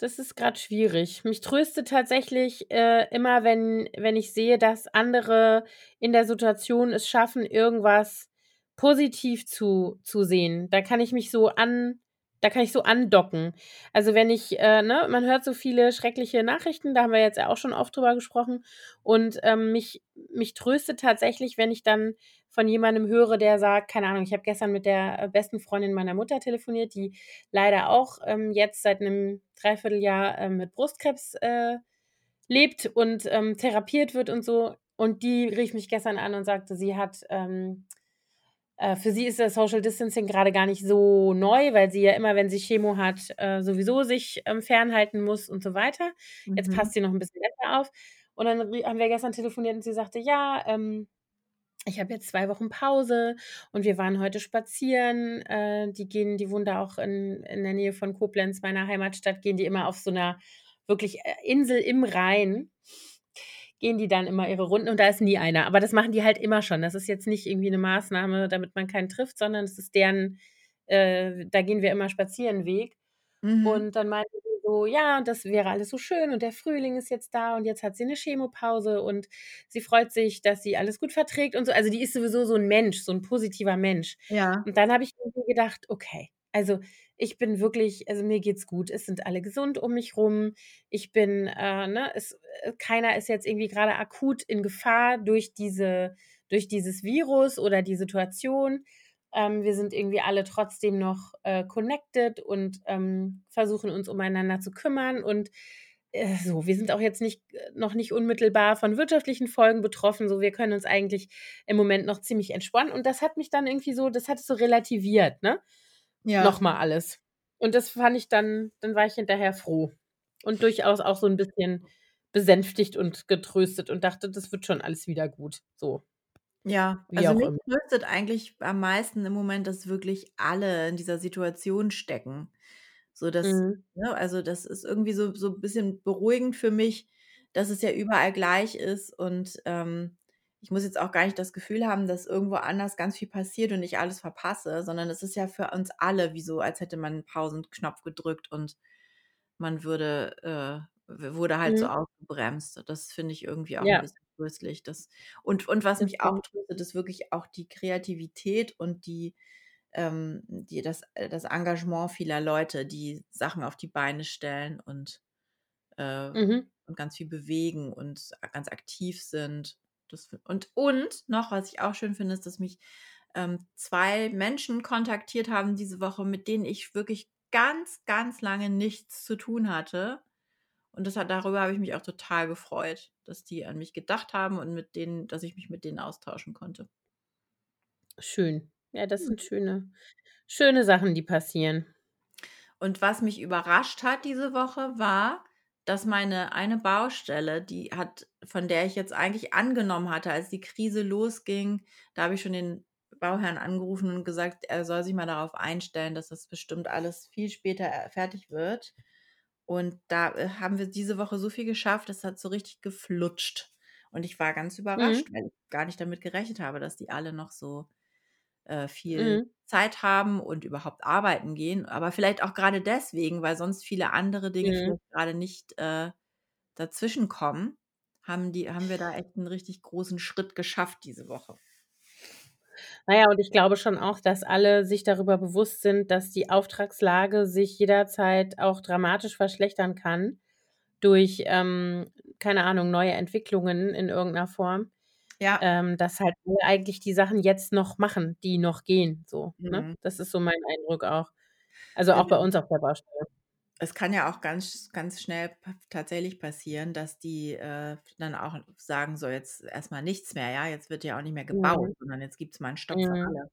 Das ist grad schwierig. Mich tröstet tatsächlich, äh, immer, wenn wenn ich sehe, dass andere in der Situation es schaffen, irgendwas positiv zu zu sehen. Da kann ich mich so an da kann ich so andocken. Also, wenn ich, äh ne, man hört so viele schreckliche Nachrichten, da haben wir jetzt ja auch schon oft drüber gesprochen. Und, ähm, mich mich tröstet tatsächlich, wenn ich dann von jemandem höre, der sagt keine Ahnung, ich habe gestern mit der, äh, besten Freundin meiner Mutter telefoniert, die leider auch, ähm, jetzt seit 'nem 3/4 Jahr, ähm, mit Brustkrebs, äh, lebt und, ähm, therapiert wird und so. Und die rief mich gestern an und sagte, sie hat, ähm äh, für sie ist das Social Distancing grade gar nicht so neu, weil sie ja immer, wenn sie Chemo hat, äh, sowieso sich, ähm, fernhalten muss und so weiter. Jetzt Mhm. passt sie noch 'n bisschen besser auf. Und dann haben wir gestern telefoniert und sie sagte: „Ja, ähm, ich habe jetzt 2 Wochen Pause und wir waren heute spazieren.“ Äh, die gehen die wohnen da auch in in der Nähe von Koblenz, meiner Heimatstadt, gehen die immer auf so 'ner wirklich, äh, Insel im Rhein gehen die dann immer ihre Runden und da ist nie einer. Aber das machen die halt immer schon. Das ist jetzt nicht irgendwie 'ne Maßnahme, damit man keinen trifft, sondern es ist deren äh, da gehen wir immer spazieren Weg. Mhm. Und dann meinte sie so: „Ja, und das wäre alles so schön und der Frühling ist jetzt da und jetzt hat sie 'ne Chemopause und sie freut sich, dass sie alles gut verträgt“ und so. Also, die ist sowieso so 'n Mensch, so 'n positiver Mensch. Ja. Und dann habe ich irgendwie gedacht: „Okay, also, ich bin wirklich also, mir geht's gut. Es sind alle gesund um mich rum. Ich bin äh, ne, es äh, keiner ist jetzt irgendwie grade akut in Gefahr durch diese durch dieses Virus oder die Situation. Ähm, wir sind irgendwie alle trotzdem noch, äh, connected und, ähm, versuchen uns umeinander zu kümmern und, äh, so. Wir sind auch jetzt nicht äh, noch nicht unmittelbar von wirtschaftlichen Folgen betroffen, so. Wir können uns eigentlich im Moment noch ziemlich entspannen.“ Und das hat mich dann irgendwie so das hat es so relativiert, ne, Ja. mal alles. Und das fand ich dann dann war ich hinterher froh und durchaus auch so 'n bisschen besänftigt und getröstet und dachte: „Das wird schon alles wieder gut“, so. Ja, Wie also, mich immer. tröstet eigentlich am meisten im Moment, dass wirklich alle in dieser Situation stecken. So dass Mhm. ne, also, das ist irgendwie so so 'n bisschen beruhigend für mich, dass es ja überall gleich ist und, ähm, ich muss jetzt auch gar nicht das Gefühl haben, dass irgendwo anders ganz viel passiert und ich alles verpasse, sondern es ist ja für uns alle wie so, als hätte man 'n Pausenknopf gedrückt und man würde äh, wurde halt so Mhm. ausgebremst. Das finde ich irgendwie auch Ja. bisschen tröstlich, das und und was Das mich auch tröstet, ist wirklich auch die Kreativität und die ähm, die das äh, das Engagement vieler Leute, die Sachen auf die Beine stellen und äh, Mhm. und ganz viel bewegen und ganz aktiv sind. Das und und noch, was ich auch schön finde, ist, dass mich, ähm, 2 Menschen kontaktiert haben diese Woche, mit denen ich wirklich ganz, ganz lange nichts zu tun hatte. Und das hat darüber habe ich mich auch total gefreut, dass die an mich gedacht haben und mit denen dass ich mich mit denen austauschen konnte. Schön. Ja, das Mhm. sind schöne schöne Sachen, die passieren. Und was mich überrascht hat diese Woche, war, dass meine eine Baustelle, die hat von der ich jetzt eigentlich angenommen hatte, als die Krise losging da habe ich schon den Bauherrn angerufen und gesagt, er soll sich mal darauf einstellen, dass das bestimmt alles viel später, äh, fertig wird. Und da, äh, haben wir diese Woche so viel geschafft, das hat so richtig geflutscht. Und ich war ganz Mhm. überrascht, weil ich gar nicht damit gerechnet habe, dass die alle noch so, äh, viel Mhm. Zeit haben und überhaupt arbeiten gehen. Aber vielleicht auch grade deswegen, weil sonst viele andere Dinge Mhm. vielleicht grade nicht, äh, dazwischenkommen, haben die haben wir da echt 'n richtig großen Schritt geschafft diese Woche. Na ja, und ich glaube schon auch, dass alle sich darüber bewusst sind, dass die Auftragslage sich jederzeit auch dramatisch verschlechtern kann durch, ähm, keine Ahnung, neue Entwicklungen in irgend 'ner Form. Ja. Ähm, dass halt alle eigentlich die Sachen jetzt noch machen, die noch gehen so, ne? Mhm. Das ist so mein Eindruck auch. Also, auch bei uns auf der Baustelle. Es kann ja auch ganz ganz schnell tatsächlich passieren, dass die, äh, dann auch sagen: „So, jetzt erst mal nichts mehr, ja? Jetzt wird ja auch nicht mehr gebaut, Mhm. sondern jetzt gibt's mal 'n Stopp für Mhm. alle.“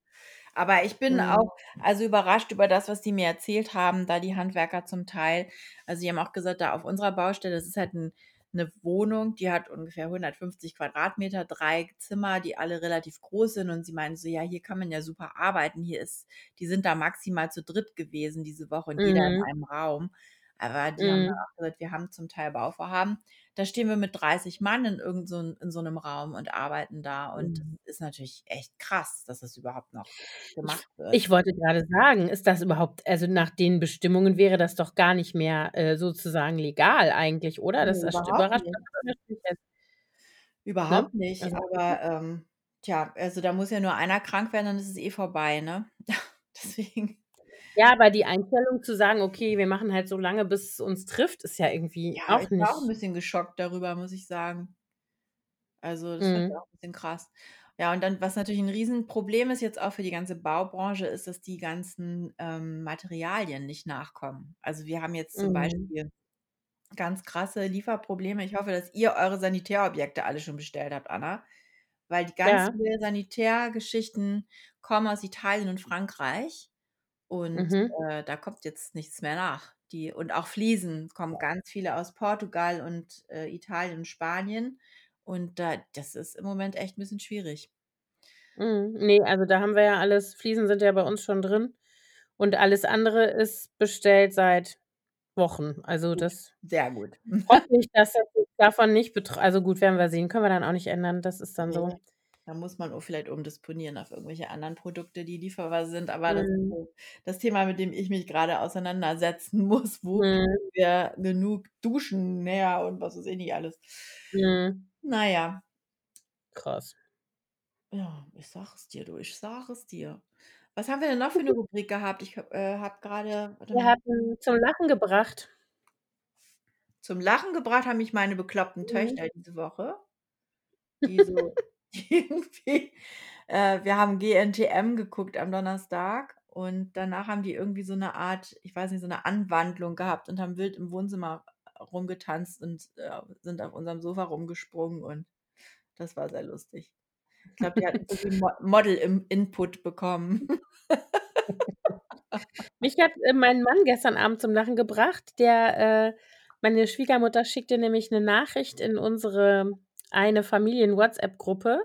Aber ich bin Mhm. auch, also, überrascht über das, was die mir erzählt haben, da die Handwerker zum Teil. Also, die haben auch gesagt, da auf unserer Baustelle, das ist halt 'n 'ne Wohnung, die hat ungefähr 150 Quadratmeter, 3 Zimmer, die alle relativ groß sind. Und sie meinen so: „Ja, hier kann man ja super arbeiten. Hier ist“ die sind da maximal zu dritt gewesen diese Woche und jeder in Mhm. einem Raum. Aber die haben dann Mhm. auch gesagt: „Wir haben zum Teil Bauvorhaben, da stehen wir mit 30 Mann in irgend so in so 'nem Raum und arbeiten da.“ Und das Mhm. ist natürlich echt krass, dass das überhaupt noch gemacht wird. ich wollte grade sagen, ist das überhaupt also, nach den Bestimmungen wäre das doch gar nicht mehr, äh, sozusagen legal eigentlich, oder? Das Ne, erst überhaupt überrascht nicht. Ne? Überhaupt nicht, Also aber, ähm, tja, also, da muss ja nur einer krank werden, dann ist es eh vorbei, ne? [laughs] Deswegen. Ja, aber die Einstellung zu sagen: „Okay, wir machen halt so lange, bis es uns trifft“, ist ja irgendwie Ja, auch ich war auch 'n nicht bisschen geschockt darüber, muss ich sagen. Also, das ich Mhm. auch 'n bisschen krass. Ja, und dann, was natürlich 'n Riesenproblem ist jetzt auch für die ganze Baubranche, ist, dass die ganzen, ähm, Materialien nicht nachkommen. Also, wir haben jetzt zum Mhm. Beispiel ganz krasse Lieferprobleme. Ich hoffe, dass ihr eure Sanitärobjekte alle schon bestellt habt, Anna, weil die ganz Ja. viele Sanitärgeschichten kommen aus Italien und Frankreich und, Mhm. äh, da kommt jetzt nichts mehr nach. Die und auch Fliesen kommen ganz viele aus Portugal und, äh, Italien und Spanien. Und da das ist im Moment echt 'n bisschen schwierig. Mhm. Ne, also, da haben wir ja alles Fliesen sind ja bei uns schon drin und alles andere ist bestellt seit Wochen. Also, Gut, das sehr gut. hoffe ich, dass das jetzt davon nicht betr also, gut, werden wir sehen. Können wir dann auch nicht ändern. Das ist dann so. Da muss man auch vielleicht umdisponieren auf irgendwelche anderen Produkte, die lieferbar sind. Aber das ist Mhm. das Thema, mit dem ich mich grade auseinandersetzen [laughs] muss. Wo Mhm. wir genug Duschen her und was weiß ich nicht alles. Mhm. Na ja. Krass. Ja, ich sage es dir, du, ich sage es dir. Was haben wir denn noch für 'ne [laughs] Rubrik gehabt? Ich äh, habe warte Wir hatten zum Lachen gebracht. Zum Lachen gebracht haben mich meine bekloppten Mhm. Töchter diese Woche. Die so [laughs] [laughs] irgendwie äh, wir haben GNTM geguckt am Donnerstag und danach haben die irgendwie so 'ne Art, ich weiß nicht, so 'ne Anwandlung gehabt und haben wild im Wohnzimmer rumgetanzt und, äh, sind auf unserem Sofa rumgesprungen und das war sehr lustig. Ich glaube, die hatten so wie Mo Model im Input bekommen. [laughs] Mich hat, äh, mein Mann gestern Abend zum Lachen gebracht. Der äh, meine Schwiegermutter schickte nämlich 'ne Nachricht in unsere eine Familien-WhatsApp-Gruppe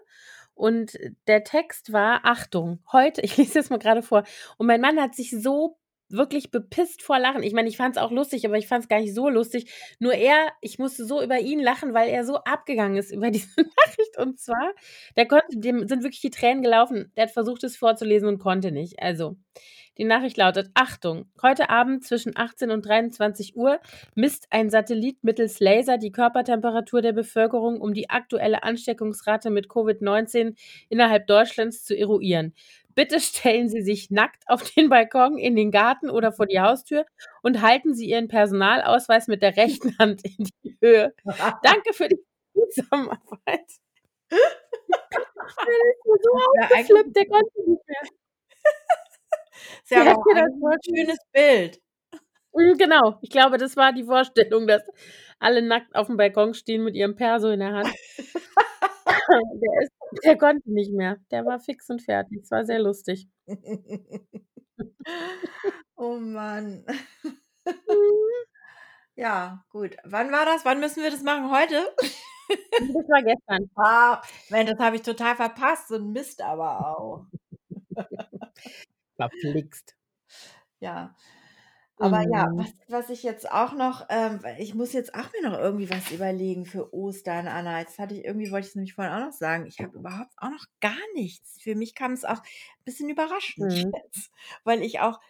und der Text war: „Achtung, heute“ [laughs] ich lese das mal grade vor. Und mein Mann hat sich so wirklich bepisst vor Lachen. Ich meine, ich fand's auch lustig, aber ich fand's gar nicht so lustig. Nur er ich musste so über ihn lachen, weil er so abgegangen ist [laughs] über diese Nachricht. Und zwar, der konnte dem sind wirklich die Tränen gelaufen. Der hat versucht, es vorzulesen und konnte nicht. Also, die Nachricht lautet: „Achtung, heute Abend zwischen 18 und 23:00 misst ein Satellit mittels Laser die Körpertemperatur der Bevölkerung, um die aktuelle Ansteckungsrate mit Covid-19 innerhalb Deutschlands zu eruieren. Bitte [laughs] stellen Sie sich nackt auf den Balkon, in den Garten oder vor die Haustür und halten Sie Ihren Personalausweis mit der rechten Hand in die Höhe. Danke für die [laughs] Zusammenarbeit.“ [laughs] Der ist so eigentlich ausgeflippt, der konnte nicht mehr. Ist ja Der aber hat auch mir das eigentlich 'n vorgelesen. schönes Bild. Mhm, genau. Ich glaube, das war die Vorstellung, dass alle nackt auf'm Balkon stehen mit ihrem Perso in der Hand. [laughs] Der ist der konnte nicht mehr. Der war fix und fertig. Es war sehr lustig. [laughs] Oh Mann. Mhm. [laughs] Ja, gut. Wann war das? Wann müssen wir das machen? Heute? Das war gestern. Ah, Mensch, das habe ich total verpasst, so 'n Mist aber auch. Verflixt. Ja. Aber ja, was Mhm. was ich jetzt auch noch ähm, ich muss jetzt auch mir noch irgendwie was überlegen für Ostern, Anna. Jetzt hatte ich irgendwie wollte ich's nämlich vorhin auch noch sagen, ich habe überhaupt auch noch gar nichts. Für mich kam es auch bisschen überraschend Mhm. jetzt, weil ich auch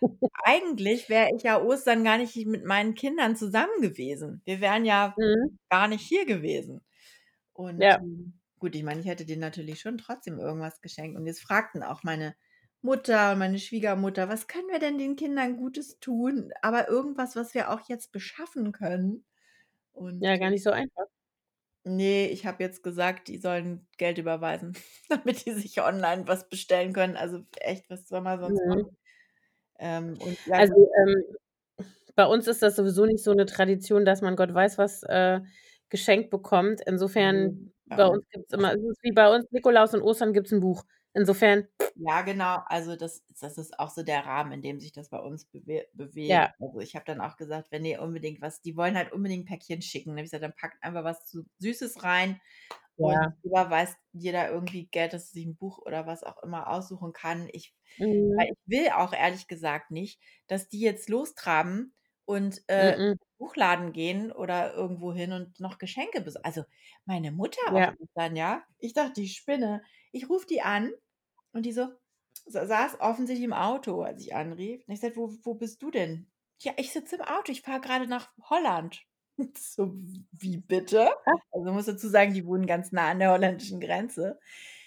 eigentlich wäre ich ja Ostern gar nicht mit meinen Kindern zusammen gewesen. Wir wären ja Mhm. gar nicht hier gewesen. Und, Ja. hm, gut, ich meine, ich hätte denen natürlich schon trotzdem irgendwas geschenkt. Und jetzt fragten auch meine Mutter und meine Schwiegermutter: „Was können wir denn den Kindern Gutes tun?“ Aber irgendwas, was wir auch jetzt beschaffen können. Und, Ja, gar nicht so einfach. Ne, ich habe jetzt gesagt, die sollen Geld überweisen, [laughs] damit die sich online was bestellen können. Also, echt, was soll man sonst Mhm. machen? Ähm, und ja, Also, ähm, bei uns ist das sowieso nicht so 'ne Tradition, dass man Gott weiß was, äh, geschenkt bekommt. Ne, Insofern, bei bei uns uns gibt's immer es ist wie bei uns Nikolaus und Ostern gibt's 'n Buch. Insofern Ja, genau. Also, das das ist auch so der Rahmen, in dem sich das bei uns bewe bewegt. Ja. Also, ich habe dann auch gesagt, wenn ihr unbedingt was die wollen halt unbedingt Päckchen schicken. Dann habe ich gesagt: „Dann packt einfach was zu Süßes rein und Ja. überweist jeder irgendwie Geld, dass sie sich 'n Buch oder was auch immer aussuchen kann.“ Ich Mhm. weil ich will auch ehrlich gesagt nicht, dass die jetzt lostraben und, äh, M-m. Buchladen gehen oder irgendwo hin und noch Geschenke bes also, meine Mutter auch Ja. dann, ja? Ich dachte, ich spinne. Ich rufe die an und die so sa saß offensichtlich im Auto, als ich anrief. Und ich sage: „Wo wo bist du denn?“ „Ja, ich sitze im Auto, ich fahre grade nach Holland.“ Ich [laughs] so: „W wie bitte?“ Krass. Also, muss dazu sagen, die wohnen ganz nah an der holländischen Grenze.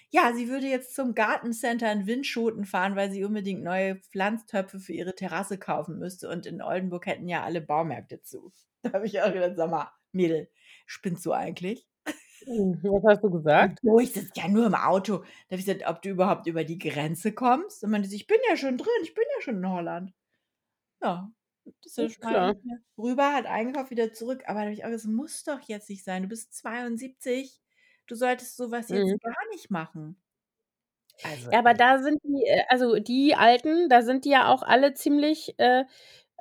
Ja, sie würde jetzt zum Gartencenter in Winschoten fahren, weil sie unbedingt neue Pflanztöpfe für ihre Terrasse kaufen müsste und in Oldenburg hätten ja alle Baumärkte zu. [laughs] Da habe ich auch gedacht: „Sag mal, Mädel, spinnst du eigentlich?“ Mhm, was hast du gesagt? „Wieso, ich sitze ja nur im Auto.“ Da habe ich gesagt: „Ob du überhaupt über die Grenze kommst?“ Dann meinte sie: „Ich bin ja schon drin, ich bin ja schon in Holland.“ Ja, ist ja Ist schon mal klar. rüber, hat eingekauft, wieder zurück. Aber da habe ich auch gesagt: „Das muss doch jetzt nicht sein. Du bist 72. Du solltest so was jetzt Mhm. gar nicht machen.“ Also, Ja, aber da sind die äh, also, die Alten, da sind die ja auch alle ziemlich, äh,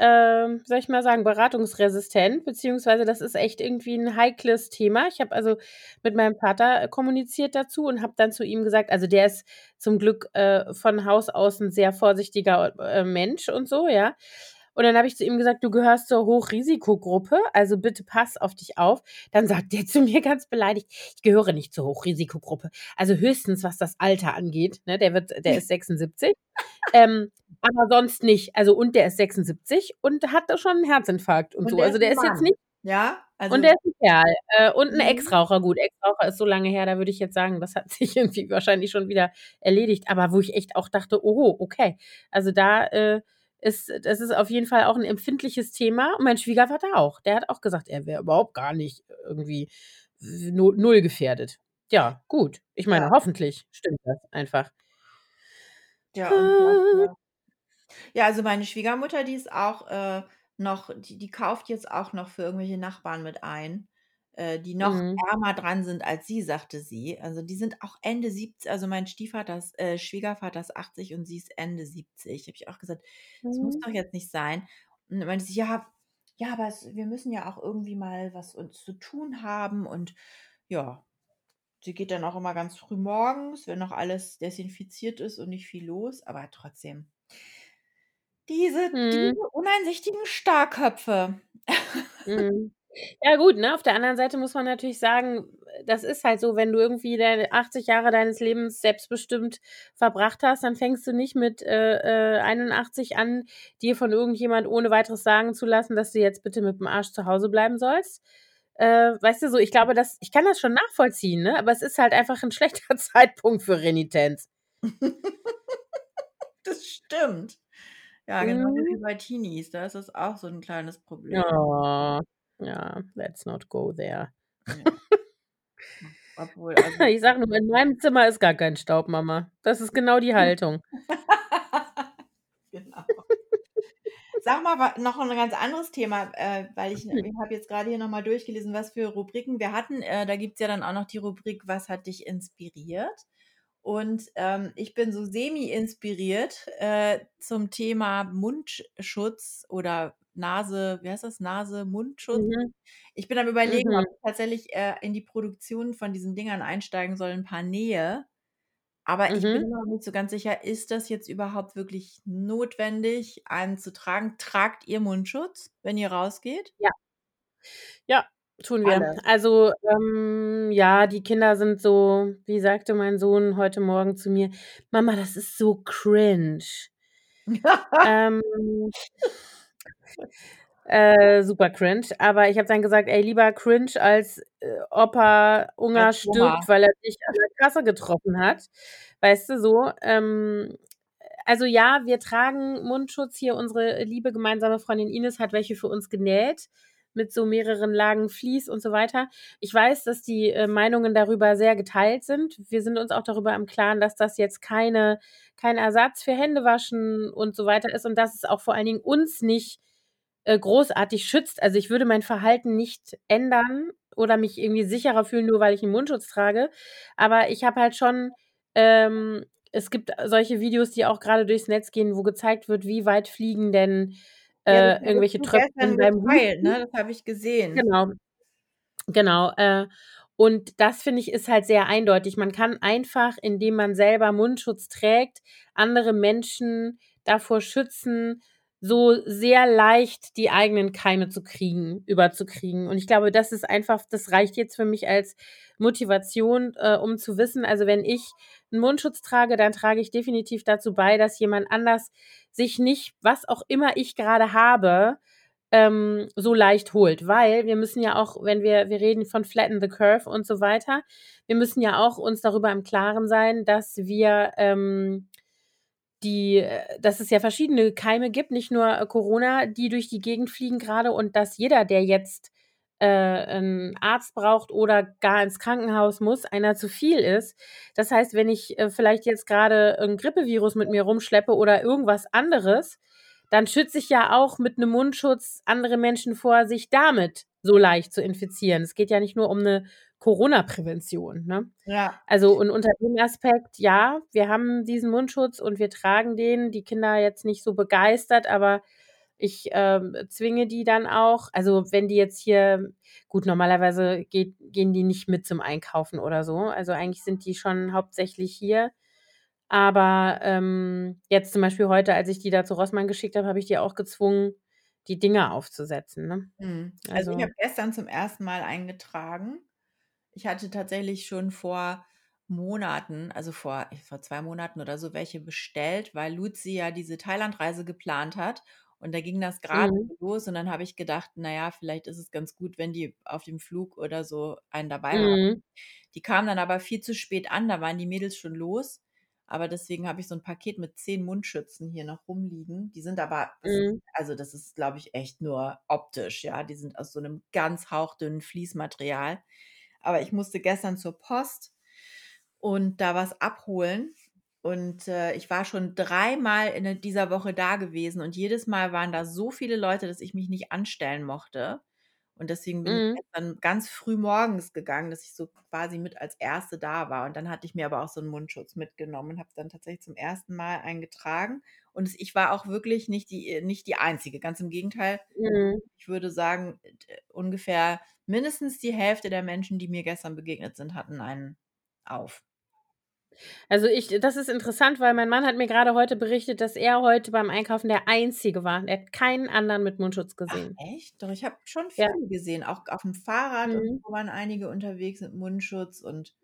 ähm, soll ich mal sagen, beratungsresistent, beziehungsweise das ist echt irgendwie 'n heikles Thema. Ich habe also mit meinem Vater kommuniziert dazu und habe dann zu ihm gesagt also, der ist zum Glück, äh, von Haus aus 'n sehr vorsichtiger, äh, Mensch und so, ja? Und dann habe ich zu ihm gesagt: „Du gehörst zur Hochrisikogruppe, also, bitte pass auf dich auf.“ Dann sagt der [laughs] zu mir ganz beleidigt: „Ich gehöre nicht zur Hochrisikogruppe. Also, höchstens, was das Alter angeht“, ne? Der wird der ist 76, [laughs] ähm, aber sonst nicht. Also, und der ist 76 und hatte schon 'n Herzinfarkt und Und so. Also, der ist jetzt Mann, nicht ja? und Also der ist 'n Kerl, äh, und 'n Mhm. Ex-Raucher. Gut, Ex-Raucher ist so lange her, da würde ich jetzt sagen, das hat [laughs] sich irgendwie wahrscheinlich schon wieder erledigt. Aber wo ich echt auch dachte: „Oho, okay.“ Also, da, äh, ist das ist auf jeden Fall auch 'n empfindliches Thema und mein Schwiegervater auch. Der hat auch gesagt, er wäre überhaupt gar nicht irgendwie nu null gefährdet. Ja, gut. Ich meine, Ja. hoffentlich stimmt das einfach. Ja, noch? Ja, also, meine Schwiegermutter, die ist auch, äh, noch die die kauft jetzt auch noch für irgendwelche Nachbarn mit ein, äh, die noch Mhm. ärmer dran sind als sie, sagte sie. Also, die sind auch Ende siebz also, mein Stiefvater ist äh, Schwiegervater ist 80 und sie ist Ende 70. Habe ich auch gesagt: „Das muss Mhm. doch jetzt nicht sein.“ Und dann meinte sie: „Ja, ja, aber es wir müssen ja auch irgendwie mal was uns zu tun haben.“ Und ja, sie geht dann auch immer ganz früh morgens, wenn noch alles desinfiziert ist und nicht viel los, aber trotzdem diese Mhm. diese uneinsichtigen Starrköpfe. [laughs] Mhm. Ja gut, ne, auf der anderen Seite muss man natürlich sagen, das ist halt so, wenn du irgendwie deine 80 Jahre deines Lebens selbstbestimmt verbracht hast, dann fängst du nicht mit, äh, äh, 81 an, dir von irgendjemand ohne Weiteres sagen zu lassen, dass du jetzt bitte mit'm Arsch zu Hause bleiben sollst. Äh, weißt du so, ich glaube, das ich kann das schon nachvollziehen, ne, aber es ist halt einfach 'n [laughs] schlechter Zeitpunkt für Renitenz. [laughs] Das stimmt. Ja, genauso wie Mhm. bei Teenies, da ist das auch so 'n kleines Problem. Oh, ja, let's not go there. Ja. Obwohl, [laughs] also Ich sage nur, in meinem Zimmer ist gar kein Staub, Mama. Das ist genau die [laughs] Haltung. Genau. Sag mal noch 'n ganz anderes Thema, äh, weil ich ich habe jetzt grade hier noch mal durchgelesen, was für Rubriken wir hatten. Äh, da gibt's ja dann auch noch die Rubrik „Was hat dich inspiriert?“ Und, ähm, ich bin so semi inspiriert, äh, zum Thema Mundschutz oder Nase wie heißt das, Nase-Mundschutz? Mhm. Ich bin am Überlegen, ob Mhm. ich tatsächlich, äh, in die Produktion von diesen Dingern einsteigen soll, 'n paar nähe. Aber ich bin Mhm. mir noch nicht so ganz sicher, ist das jetzt überhaupt wirklich notwendig, einen zu tragen? Tragt ihr Mundschutz, wenn ihr rausgeht? Ja. Ja, tun wir. Alle. Also, ähm, ja, die Kinder sind so wie sagte mein Sohn heute Morgen zu mir: „Mama, das ist so cringe.“ [laughs] Ähm äh, super cringe. Aber ich habe dann gesagt: „Ey, lieber cringe als, äh, Opa Als Unger Oma. stirbt, weil er dich an der Kasse getroffen hat.“ Weißt du, so? Ähm, also, ja, wir tragen Mundschutz hier. Unsere liebe gemeinsame Freundin Ines hat welche für uns genäht mit so mehreren Lagen Vlies und so weiter. Ich weiß, dass die, äh, Meinungen darüber sehr geteilt sind. Wir sind uns auch darüber im Klaren, dass das jetzt keine kein Ersatz für Händewaschen und so weiter ist und dass es auch vor allen Dingen uns nicht, äh, großartig schützt. Also, ich würde mein Verhalten nicht ändern oder mich irgendwie sicherer fühlen, nur weil ich 'n Mundschutz trage. Aber ich habe halt schon ähm, es gibt solche Videos, die auch grade durchs Netz gehen, wo gezeigt wird, wie weit fliegen denn, Ja, äh, irgendwelche Tröpfchen beim geteilt, ne? Das habe ich gesehen. Genau. Genau, äh, und das finde ich, ist halt sehr eindeutig. Man kann einfach, indem man selber Mundschutz trägt, andere Menschen davor schützen, so sehr leicht die eigenen Keime zu kriegen überzukriegen. Und ich glaube, das ist einfach das reicht jetzt für mich als Motivation, äh, um zu wissen, also, wenn ich 'n Mundschutz trage, dann trage ich definitiv dazu bei, dass jemand anders sich nicht, was auch immer ich grade habe, ähm, so leicht holt. Weil wir müssen ja auch, wenn wir wir reden von Flatten the Curve und so weiter wir müssen ja auch uns darüber im Klaren sein, dass wir, ähm, die äh, dass es ja verschiedene Keime gibt, nicht nur, äh, Corona, die durch die Gegend fliegen grade und dass jeder, der jetzt, äh, 'n Arzt braucht oder gar ins Krankenhaus muss, einer zu viel ist. Das heißt, wenn ich, äh, vielleicht jetzt grade 'n Grippevirus mit mir rumschleppe oder irgendwas anderes, dann schütze ich ja auch mit 'nem Mundschutz andere Menschen vor, sich damit so leicht zu infizieren. Es geht ja nicht nur um 'ne Corona-Prävention, ne? Ja. Also, und unter dem Aspekt, ja, wir haben diesen Mundschutz und wir tragen den. Die Kinder jetzt nicht so begeistert, aber ich, ähm, zwinge die dann auch. Also, wenn die jetzt hier gut, normalerweise geht gehen die nicht mit zum Einkaufen oder so. Also, eigentlich sind die schon hauptsächlich hier. Aber, ähm, jetzt zum Beispiel heute, als ich die da zu Rossmann geschickt habe, habe ich die auch gezwungen, die Dinger aufzusetzen, ne? Mhm. Also, ich Also habe gestern zum 1. Mal einen getragen. Ich hatte tatsächlich schon vor Monaten, also, vor vor 2 Monaten oder so, welche bestellt, weil Luzi ja diese Thailandreise geplant hat. Und da ging das grade Mhm. los und dann habe ich gedacht: „Na ja, vielleicht ist es ganz gut, wenn die auf dem Flug oder so einen dabei haben.“ Mhm. Die kamen dann aber viel zu spät an, da waren die Mädels schon los. Aber deswegen habe ich so 'n Paket mit 10 Mundschützen hier noch rumliegen. Die sind aber Mhm. also, das ist, glaube ich, echt nur optisch, ja? Die sind aus so 'nem ganz hauchdünnen Vliesmaterial. Aber ich musste gestern zur Post und da was abholen. Und, äh, ich war schon dreimal in, dieser Woche da gewesen und jedes Mal waren da so viele Leute, dass ich mich nicht anstellen mochte. Und deswegen bin ich Mhm. gestern ganz früh morgens gegangen, dass ich so quasi mit als 1. da war. Und dann hatte ich mir aber auch so 'n Mundschutz mitgenommen und habe dann tatsächlich zum 1. Mal einen getragen. Und ich war auch wirklich nicht die äh, nicht die Einzige, ganz im Gegenteil. Mhm. Ich würde sagen, äh, ungefähr mindestens die Hälfte der Menschen, die mir gestern begegnet sind, hatten einen auf. Also, ich das ist interessant, weil mein Mann hat mir grade heute berichtet, dass er heute beim Einkaufen der Einzige war. Er hat keinen anderen mit Mundschutz Ach gesehen. echt? Doch, ich habe schon Ja. viele gesehen. Auch auf'm Fahrrad und Mhm. so waren einige unterwegs mit Mundschutz und,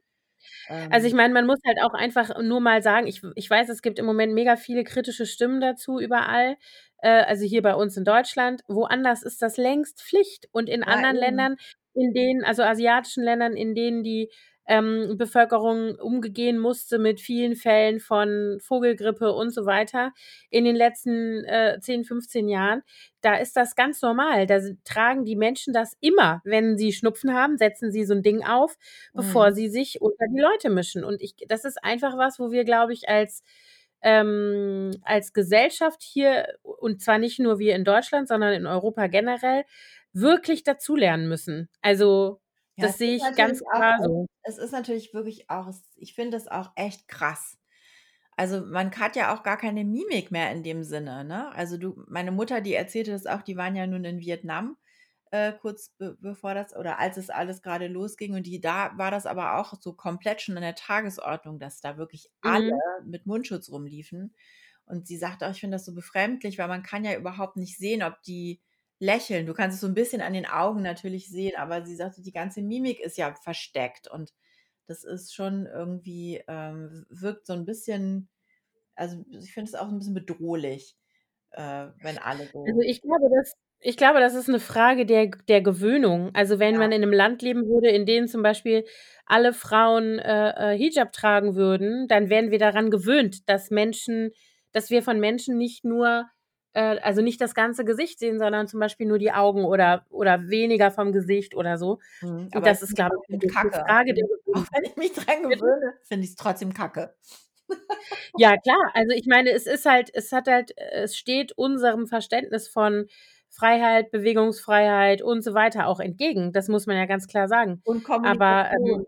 Also, ich ähm meine, man muss halt auch einfach nur mal sagen, ich ich weiß, es gibt im Moment mega viele kritische Stimmen dazu überall, äh, also, hier bei uns in Deutschland. Woanders ist das längst Pflicht und in Ja, anderen eben. Ländern, in denen also, asiatischen Ländern, in denen die, ähm, Bevölkerung umgehen musste mit vielen Fällen von Vogelgrippe und so weiter in den letzten, äh, 10, 15 Jahren, da ist das ganz normal. Da tragen die Menschen das immer. Wenn sie Schnupfen haben, setzen sie so 'n Ding auf, bevor Mhm. sie sich unter die Leute mischen. Und ich das ist einfach was, wo wir, glaube ich, als, ähm, als Gesellschaft hier und zwar nicht nur wir in Deutschland, sondern in Europa generell, wirklich dazulernen müssen. Also, Ja, das sehe ich ganz klar so. es ist natürlich wirklich auch ich finde das auch echt krass. Also, man hat ja auch gar keine Mimik mehr in dem Sinne, ne? Also, du meine Mutter, die erzählte das auch, die waren ja nun in Vietnam, äh, kurz be bevor das oder als es alles grade losging und die da war das aber auch so komplett schon an der Tagesordnung, dass da wirklich alle Mhm. mit Mundschutz rumliefen. Und sie sagte auch: „Ich finde das so befremdlich, weil man kann ja überhaupt nicht sehen, ob die lächeln.“ Du kannst es so 'n bisschen an den Augen natürlich sehen, aber sie sagte, die ganze Mimik ist ja versteckt und das ist schon irgendwie, ähm wirkt so 'n bisschen also, ich finde es auch 'n bisschen bedrohlich, äh, wenn alle Also, so ich glaube, das ich glaube, das ist 'ne Frage der der Gewöhnung. Also, wenn Ja. man in 'nem Land leben würde, in dem zum Beispiel alle Frauen, äh, äh, Hijab tragen würden, dann wären wir daran gewöhnt, dass Menschen dass wir von Menschen nicht nur äh, also, nicht das ganze Gesicht sehen, sondern zum Beispiel nur die Augen oder oder weniger vom Gesicht oder so. Mhm, aber ich das ist, es glaube ich, trotzdem wirklich 'ne kacke. Frage [laughs] Auch wenn ich mich dran gewöhne, finde ich's trotzdem kacke. [laughs] Ja, klar. Also, ich meine, es ist halt es hat halt es steht unserem Verständnis von Freiheit, Bewegungsfreiheit und so weiter auch entgegen. Das muss man ja ganz klar sagen. Und Aber, Kommunikation. ähm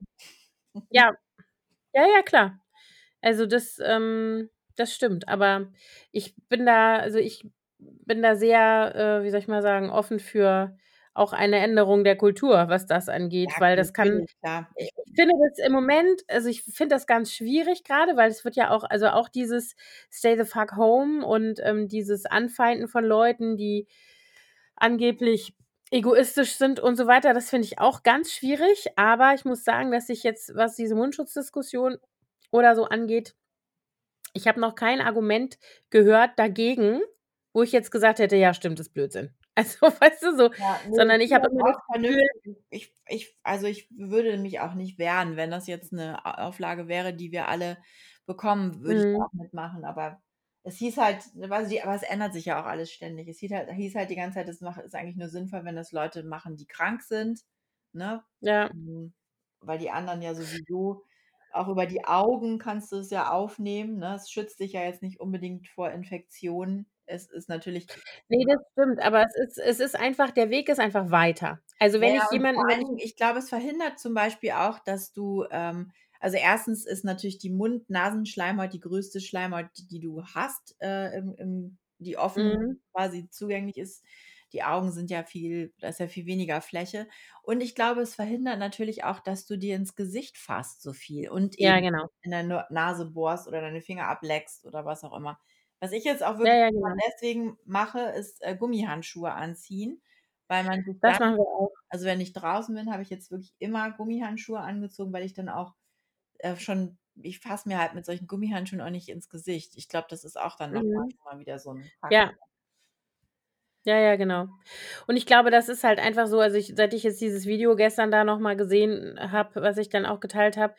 [laughs] ja. Ja, ja, klar. Also, das ähm, das stimmt. Aber ich bin da also, ich bin da sehr, äh, wie soll ich mal sagen, offen für auch eine Änderung der Kultur, was das angeht, Ja, weil das kann Ich ich finde das im Moment also, ich finde das ganz schwierig grade, weil es wird ja auch also, auch dieses „Stay the fuck home“ und, ähm, dieses Anfeinden von Leuten, die angeblich egoistisch sind und so weiter, das finde ich auch ganz schwierig. Aber ich muss sagen, dass ich jetzt, was diese Mundschutzdiskussion oder so angeht ich habe noch kein Argument gehört dagegen, wo ich jetzt gesagt hätte: „Ja, stimmt, ist Blödsinn.“ [laughs] Also, weißt du, so Ja, ne, ich sondern ich habe immer Gefühl. Ich ich also, ich würde mich auch nicht wehren, wenn das jetzt 'ne A Auflage wäre, die wir alle bekommen, würde ich Mhm. auch mitmachen. Aber es hieß halt weiß ich aber es ändert sich ja auch alles ständig. Es hieß halt hieß halt die ganze Zeit, mach ist eigentlich nur sinnvoll, wenn das Leute machen, die krank sind, ne? Ja. Hm, weil die anderen ja sowieso auch über die Augen kannst du es ja aufnehmen, ne? Es schützt dich ja jetzt nicht unbedingt vor Infektionen. Es ist natürlich Ne, das stimmt, aber es ist es ist einfach der Weg ist einfach weiter. Also, wenn ja, ich vor jemanden wenn allen ich Dingen, ich glaube, es verhindert zum Beispiel auch, dass du, ähm also, 1. ist natürlich die Mund-Nasenschleimhaut die größte Schleimhaut, die die du hast, äh, im im die Mhm. offen quasi zugänglich ist. Die Augen sind ja viel da ist ja viel weniger Fläche. Und ich glaube, es verhindert natürlich auch, dass du dir ins Gesicht fasst so viel und Ja, genau. in der Na Nase bohrst oder deine Finger ableckst oder was auch immer. Was ich jetzt auch Ja, wirklich ja, immer genau. deswegen mache, ist, äh, Gummihandschuhe anziehen, weil man sich Das dann machen wir auch. also, wenn ich draußen bin, habe ich jetzt wirklich immer Gummihandschuhe angezogen, weil ich dann auch, äh, schon ich fasse mir halt mit solchen Gummihandschuhen auch nicht ins Gesicht. Ich glaube, das ist auch dann Mhm. schon mal wieder so 'n Faktor. Ja. Ja, ja, genau. Und ich glaube, das ist halt einfach so also, ich seit ich jetzt dieses Video gestern da noch mal gesehen habe, was ich dann auch geteilt habe,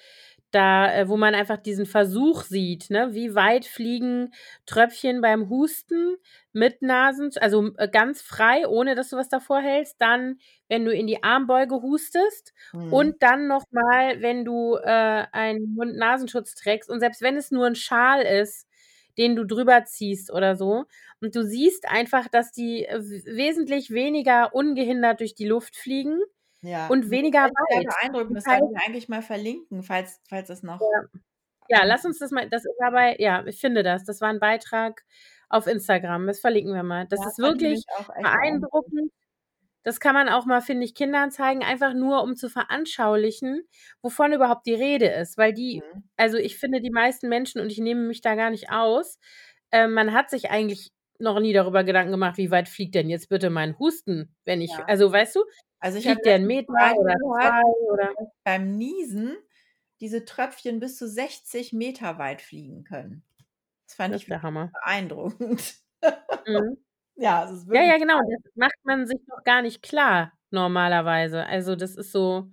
da äh, wo man einfach diesen Versuch sieht, ne? Wie weit fliegen Tröpfchen beim Husten mit Nasensch also, äh, ganz frei, ohne dass du was davor hältst, dann, wenn du in die Armbeuge hustest Mhm. und dann noch mal, wenn du, äh, einen Mund-Nasenschutz trägst und selbst wenn es nur 'n Schal ist, den du drüber ziehst oder so. Und du siehst einfach, dass die, äh, wesentlich weniger ungehindert durch die Luft fliegen Ja, und das ist weniger echt sehr beeindruckend. Das heißt wir eigentlich mal verlinken, falls falls das Ja. noch Ja, an lass uns das mal das ist dabei ja, ich finde das. Das war 'n Beitrag auf Instagram. Das verlinken wir mal. Das Ja, ist wirklich beeindruckend. Das kann man auch mal, finde ich, Kindern zeigen, einfach nur, um zu veranschaulichen, wovon überhaupt die Rede ist. Weil die Mhm. also, ich finde, die meisten Menschen und ich nehme mich da gar nicht aus ähm, man hat sich eigentlich noch nie darüber Gedanken gemacht: „Wie weit fliegt denn jetzt bitte mein Husten, wenn ich“ Ja. also, weißt du? Also, ich habe Fliegt der 'n letztens Meter oder 2 oder beim Niesen diese Tröpfchen bis zu 60 m weit fliegen können. Das fand Das ich beeindruckend. Mhm. [laughs] Ja, es ist Ja, wirklich ja, genau. Das macht man sich doch gar nicht klar normalerweise. Also, das ist so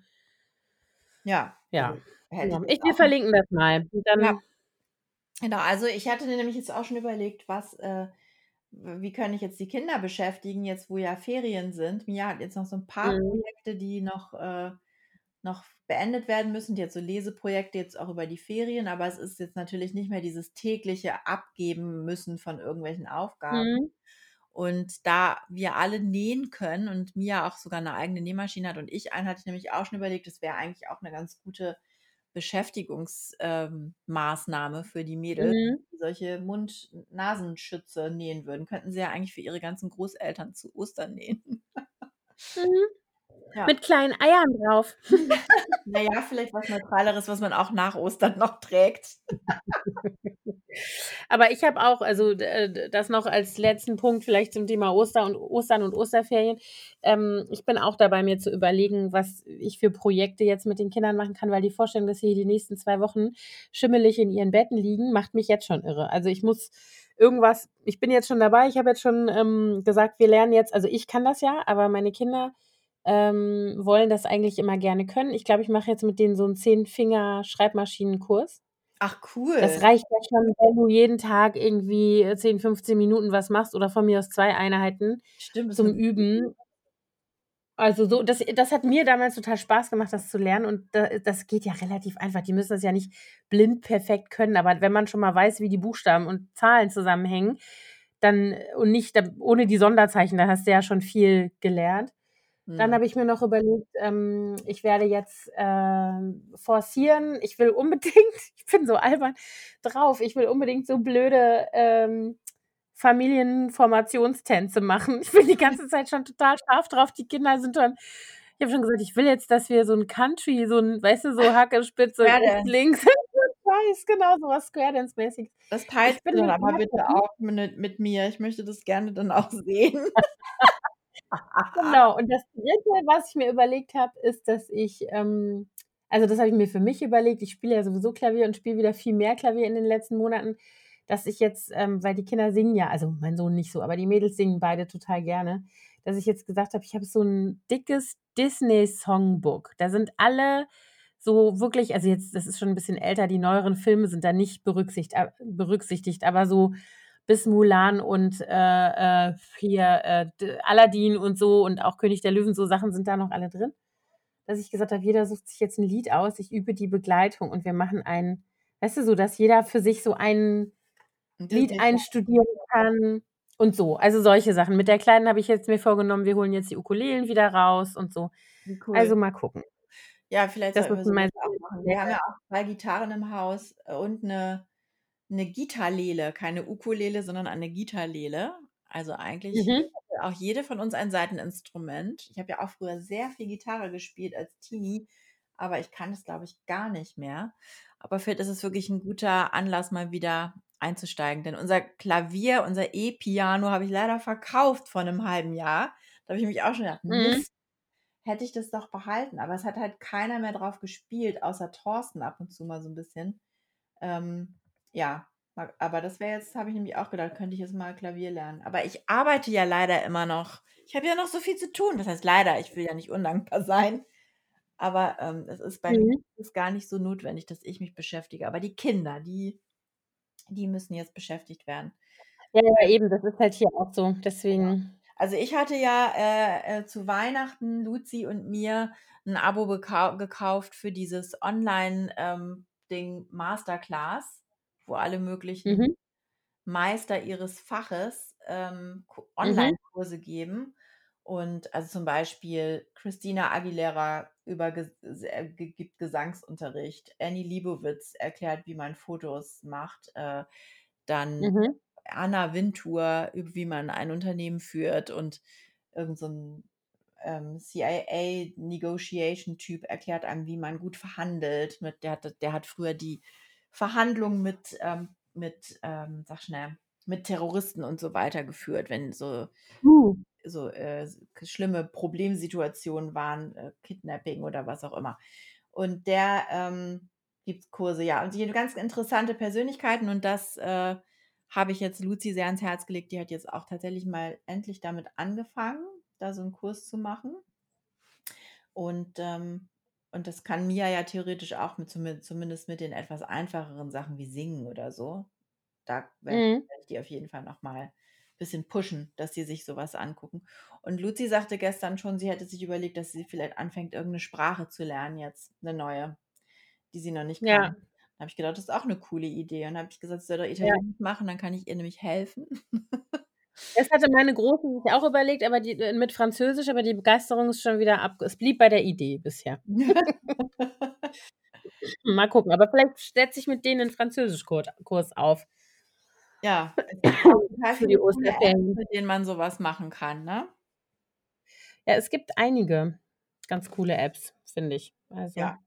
Ja, Ja. also, Ja. ich wir verlinken das mal und Ja. dann Genau, also, ich hatte nämlich jetzt auch schon überlegt, was äh, wie kann ich jetzt die Kinder beschäftigen, jetzt wo ja Ferien sind? Mia hat jetzt noch so 'n paar Mhm. Projekte, die noch, äh noch beendet werden müssen, die jetzt so Leseprojekte jetzt auch über die Ferien, aber es ist jetzt natürlich nicht mehr dieses tägliche Abgeben müssen von irgendwelchen Aufgaben. Mhm. Und da wir alle nähen können und Mia auch sogar 'ne eigene Nähmaschine hat und ich eine, hatte ich nämlich auch schon überlegt, das wäre eigentlich auch 'ne ganz gute Beschäftigungs ähm, für die Mädels, Mhm. die solche Mund-Nasenschützer nähen würden. Könnten sie ja eigentlich für ihre ganzen Großeltern zu Ostern nähen. Mhm. Ja. Mit kleinen Eiern drauf. [laughs] Na ja, vielleicht was Neutraleres, was man auch nach Ostern noch trägt. [laughs] Aber ich habe auch also, äh, das noch als letzten Punkt vielleicht zum Thema Oster und Ostern und Osterferien. Ähm, ich bin auch dabei, mir zu überlegen, was ich für Projekte jetzt mit den Kindern machen kann, weil die Vorstellung, dass sie die nächsten 2 Wochen schimmelig in ihren Betten liegen, macht mich jetzt schon irre. Also, ich muss irgendwas ich bin jetzt schon dabei, ich habe jetzt schon, ähm, gesagt, wir lernen jetzt also, ich kann das ja, aber meine Kinder, ähm, wollen das eigentlich immer gerne können. Ich glaube, ich mache jetzt mit denen so 'n Zehn-Finger-Schreibmaschinenkurs. Ach, Das cool. reicht ja schon, wenn du jeden Tag irgendwie 10, 15 Minuten was machst oder von mir aus 2 Einheiten Stimmt, das zum Üben. Also, so das das hat mir damals total Spaß gemacht, das zu lernen und da das geht ja relativ einfach. Die müssen das ja nicht blind perfekt können, aber wenn man schon mal weiß, wie die Buchstaben und Zahlen zusammenhängen, dann und nicht da ohne die Sonderzeichen, dann hast du ja schon viel gelernt. Dann Mhm. habe ich mir noch überlegt, ähm, ich werde jetzt, ähm, forcieren ich will unbedingt [laughs] ich bin so albern drauf, ich will unbedingt so blöde, ähm, Familienformationstänze machen. Ich bin die [laughs] ganze Zeit schon total scharf drauf. Die Kinder sind schon ich habe schon gesagt: „Ich will jetzt, dass wir so 'n Country, so 'n weißt du, so Hacke, Spitze, Square rechts, Dance. links.“ [laughs] Ich weiß, genau, so was Square Dance-mäßiges. Das du dann aber bitte auch mit mit mir. Ich möchte das gerne dann auch sehen. Genau, und das 3., was ich mir überlegt habe, ist, dass ich, ähm also, das habe ich mir für mich überlegt. Ich spiele ja sowieso Klavier und spiele wieder viel mehr Klavier in den letzten Monaten, dass ich jetzt, ähm weil die Kinder singen ja also, mein Sohn nicht so, aber die Mädels singen beide total gerne, dass ich jetzt gesagt habe, ich habe so 'n dickes Disney-Songbook. Da sind alle so wirklich also, jetzt das ist schon 'n bisschen älter, die neueren Filme sind da nicht berücksicht a berücksichtigt, aber so bis Mulan und, äh, äh, hier, äh, Aladdin und so und auch König der Löwen, so Sachen sind da noch alle drin. Dass ich gesagt habe: „Jeder sucht sich jetzt 'n Lied aus, ich übe die Begleitung und wir machen ein“ weißt du, so, dass jeder für sich so ein Lied einstudieren kann und so. Also, solche Sachen. Mit der Kleinen habe ich jetzt mir vorgenommen, wir holen jetzt die Ukulelen wieder raus und so. Cool. Also, mal gucken. Ja, vielleicht Das sollten wir so machen. Wir haben ja auch 2 Gitarren im Haus, und 'ne 'ne Gitarlele, keine Ukulele, sondern eine Gitarlele. Also, eigentlich Mhm. auch jede von uns ein Saiteninstrument. Ich habe ja auch früher sehr viel Gitarre gespielt als Teenie, aber ich kann das, glaube ich, gar nicht mehr. Aber vielleicht ist es wirklich 'n guter Anlass, mal wieder einzusteigen, denn unser Klavier, unser E-Piano habe ich leider verkauft vor 'nem 1/2 Jahr. Da habe ich nämlich auch schon gedacht: Mhm. „Mist, hätte ich das doch behalten.“ Aber es hat halt keiner mehr drauf gespielt, außer Thorsten ab und zu mal so 'n bisschen. Ähm, ja, aber das wäre jetzt habe ich nämlich auch gedacht, könnte ich jetzt mal Klavier lernen. Aber ich arbeite ja leider immer noch. Ich habe ja noch so viel zu tun. Das heißt leider, ich will ja nicht undankbar [laughs] sein, aber, ähm, es ist bei mir Mhm. ist gar nicht so notwendig, dass ich mich beschäftige. Aber die Kinder, die die müssen jetzt beschäftigt werden. Ja, ja, eben, das ist halt hier auch so, deswegen Also, ich hatte ja, äh, äh, zu Weihnachten Luzi und mir 'n Abo gekauft für dieses Online ähm, Masterclass, wo alle möglichen Mhm. Meister ihres Faches, ähm, Ku Mhm. Onlinekurse geben. Und also, zum Beispiel Christina Aguilera über ges se g gibt Gesangsunterricht. Annie Leibovitz erklärt, wie man Fotos macht. Äh, dann Mhm. Anna Wintour, üb wie man ein Unternehmen führt und irgend so ähm, CIA-Negotiation-Typ erklärt einem, wie man gut verhandelt mit der hat der hat früher die Verhandlungen mit, ähm mit, ähm sag schnell, mit Terroristen und so weiter geführt, wenn so Uh. so, äh, schlimme Problemsituationen waren, äh, Kidnapping oder was auch immer. Und der, ähm, gibt Kurse, ja. Und die ganz interessante Persönlichkeiten und das, äh, habe ich jetzt Luzi sehr ans Herz gelegt. Die hat jetzt auch tatsächlich mal endlich damit angefangen, da so 'n Kurs zu machen. Und, ähm und das kann Mia ja theoretisch auch mit zumin zumindest mit den etwas einfacheren Sachen wie Singen oder so. Da werde Mhm. ich die auf jeden Fall noch mal bisschen pushen, dass sie sich so was angucken. Und Luzi sagte gestern schon, sie hätte sich überlegt, dass sie vielleicht anfängt, irgend 'ne Sprache zu lernen jetzt, 'ne neue, die sie noch nicht kann. Ja. Da habe ich gedacht, das ist auch 'ne coole Idee. Und habe ich gesagt, sie soll doch Ja. Italienisch machen, dann kann ich ihr nämlich helfen. [laughs] Das hatte meine Große sich auch überlegt, aber die äh, mit Französisch, aber die Begeisterung ist schon wieder ab es blieb bei der Idee bisher. [laughs] Mal gucken, aber vielleicht setze ich mit denen 'nen Französischkurt Kurs auf. Ja, [coughs] Für die Osterferien. mit denen man so was machen kann, ne? Ja, es gibt einige ganz coole Apps, finde ich. Also Ja.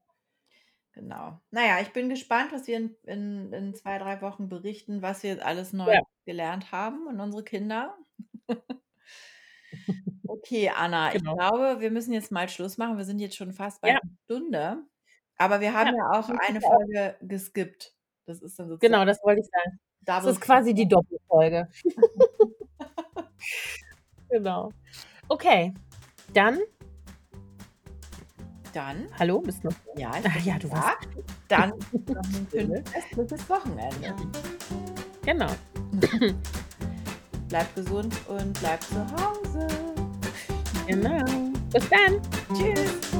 Genau. Na ja, ich bin gespannt, was wir in in in 2, 3 Wochen berichten, was wir jetzt alles neu Ja. gelernt haben und unsere Kinder. [laughs] Okay, Anna, ich Genau. glaube, wir müssen jetzt mal Schluss machen. Wir sind jetzt schon fast bei Ja. 'ner Stunde, aber wir haben Ja, auch eine auch. Folge geskippt. Das ist dann sozusagen Genau, das wollte ich sagen. Das Double ist quasi die. Doppelfolge. [laughs] [laughs] Genau. Okay, dann Dann Hallo, bist noch da? Ja, ich Ach ja, noch du warst [laughs] Dann noch [laughs] 'n schönes Wochenende. Genau. [laughs] Bleibt gesund und bleibt zu Hause. Genau. Bis dann. Tschüss.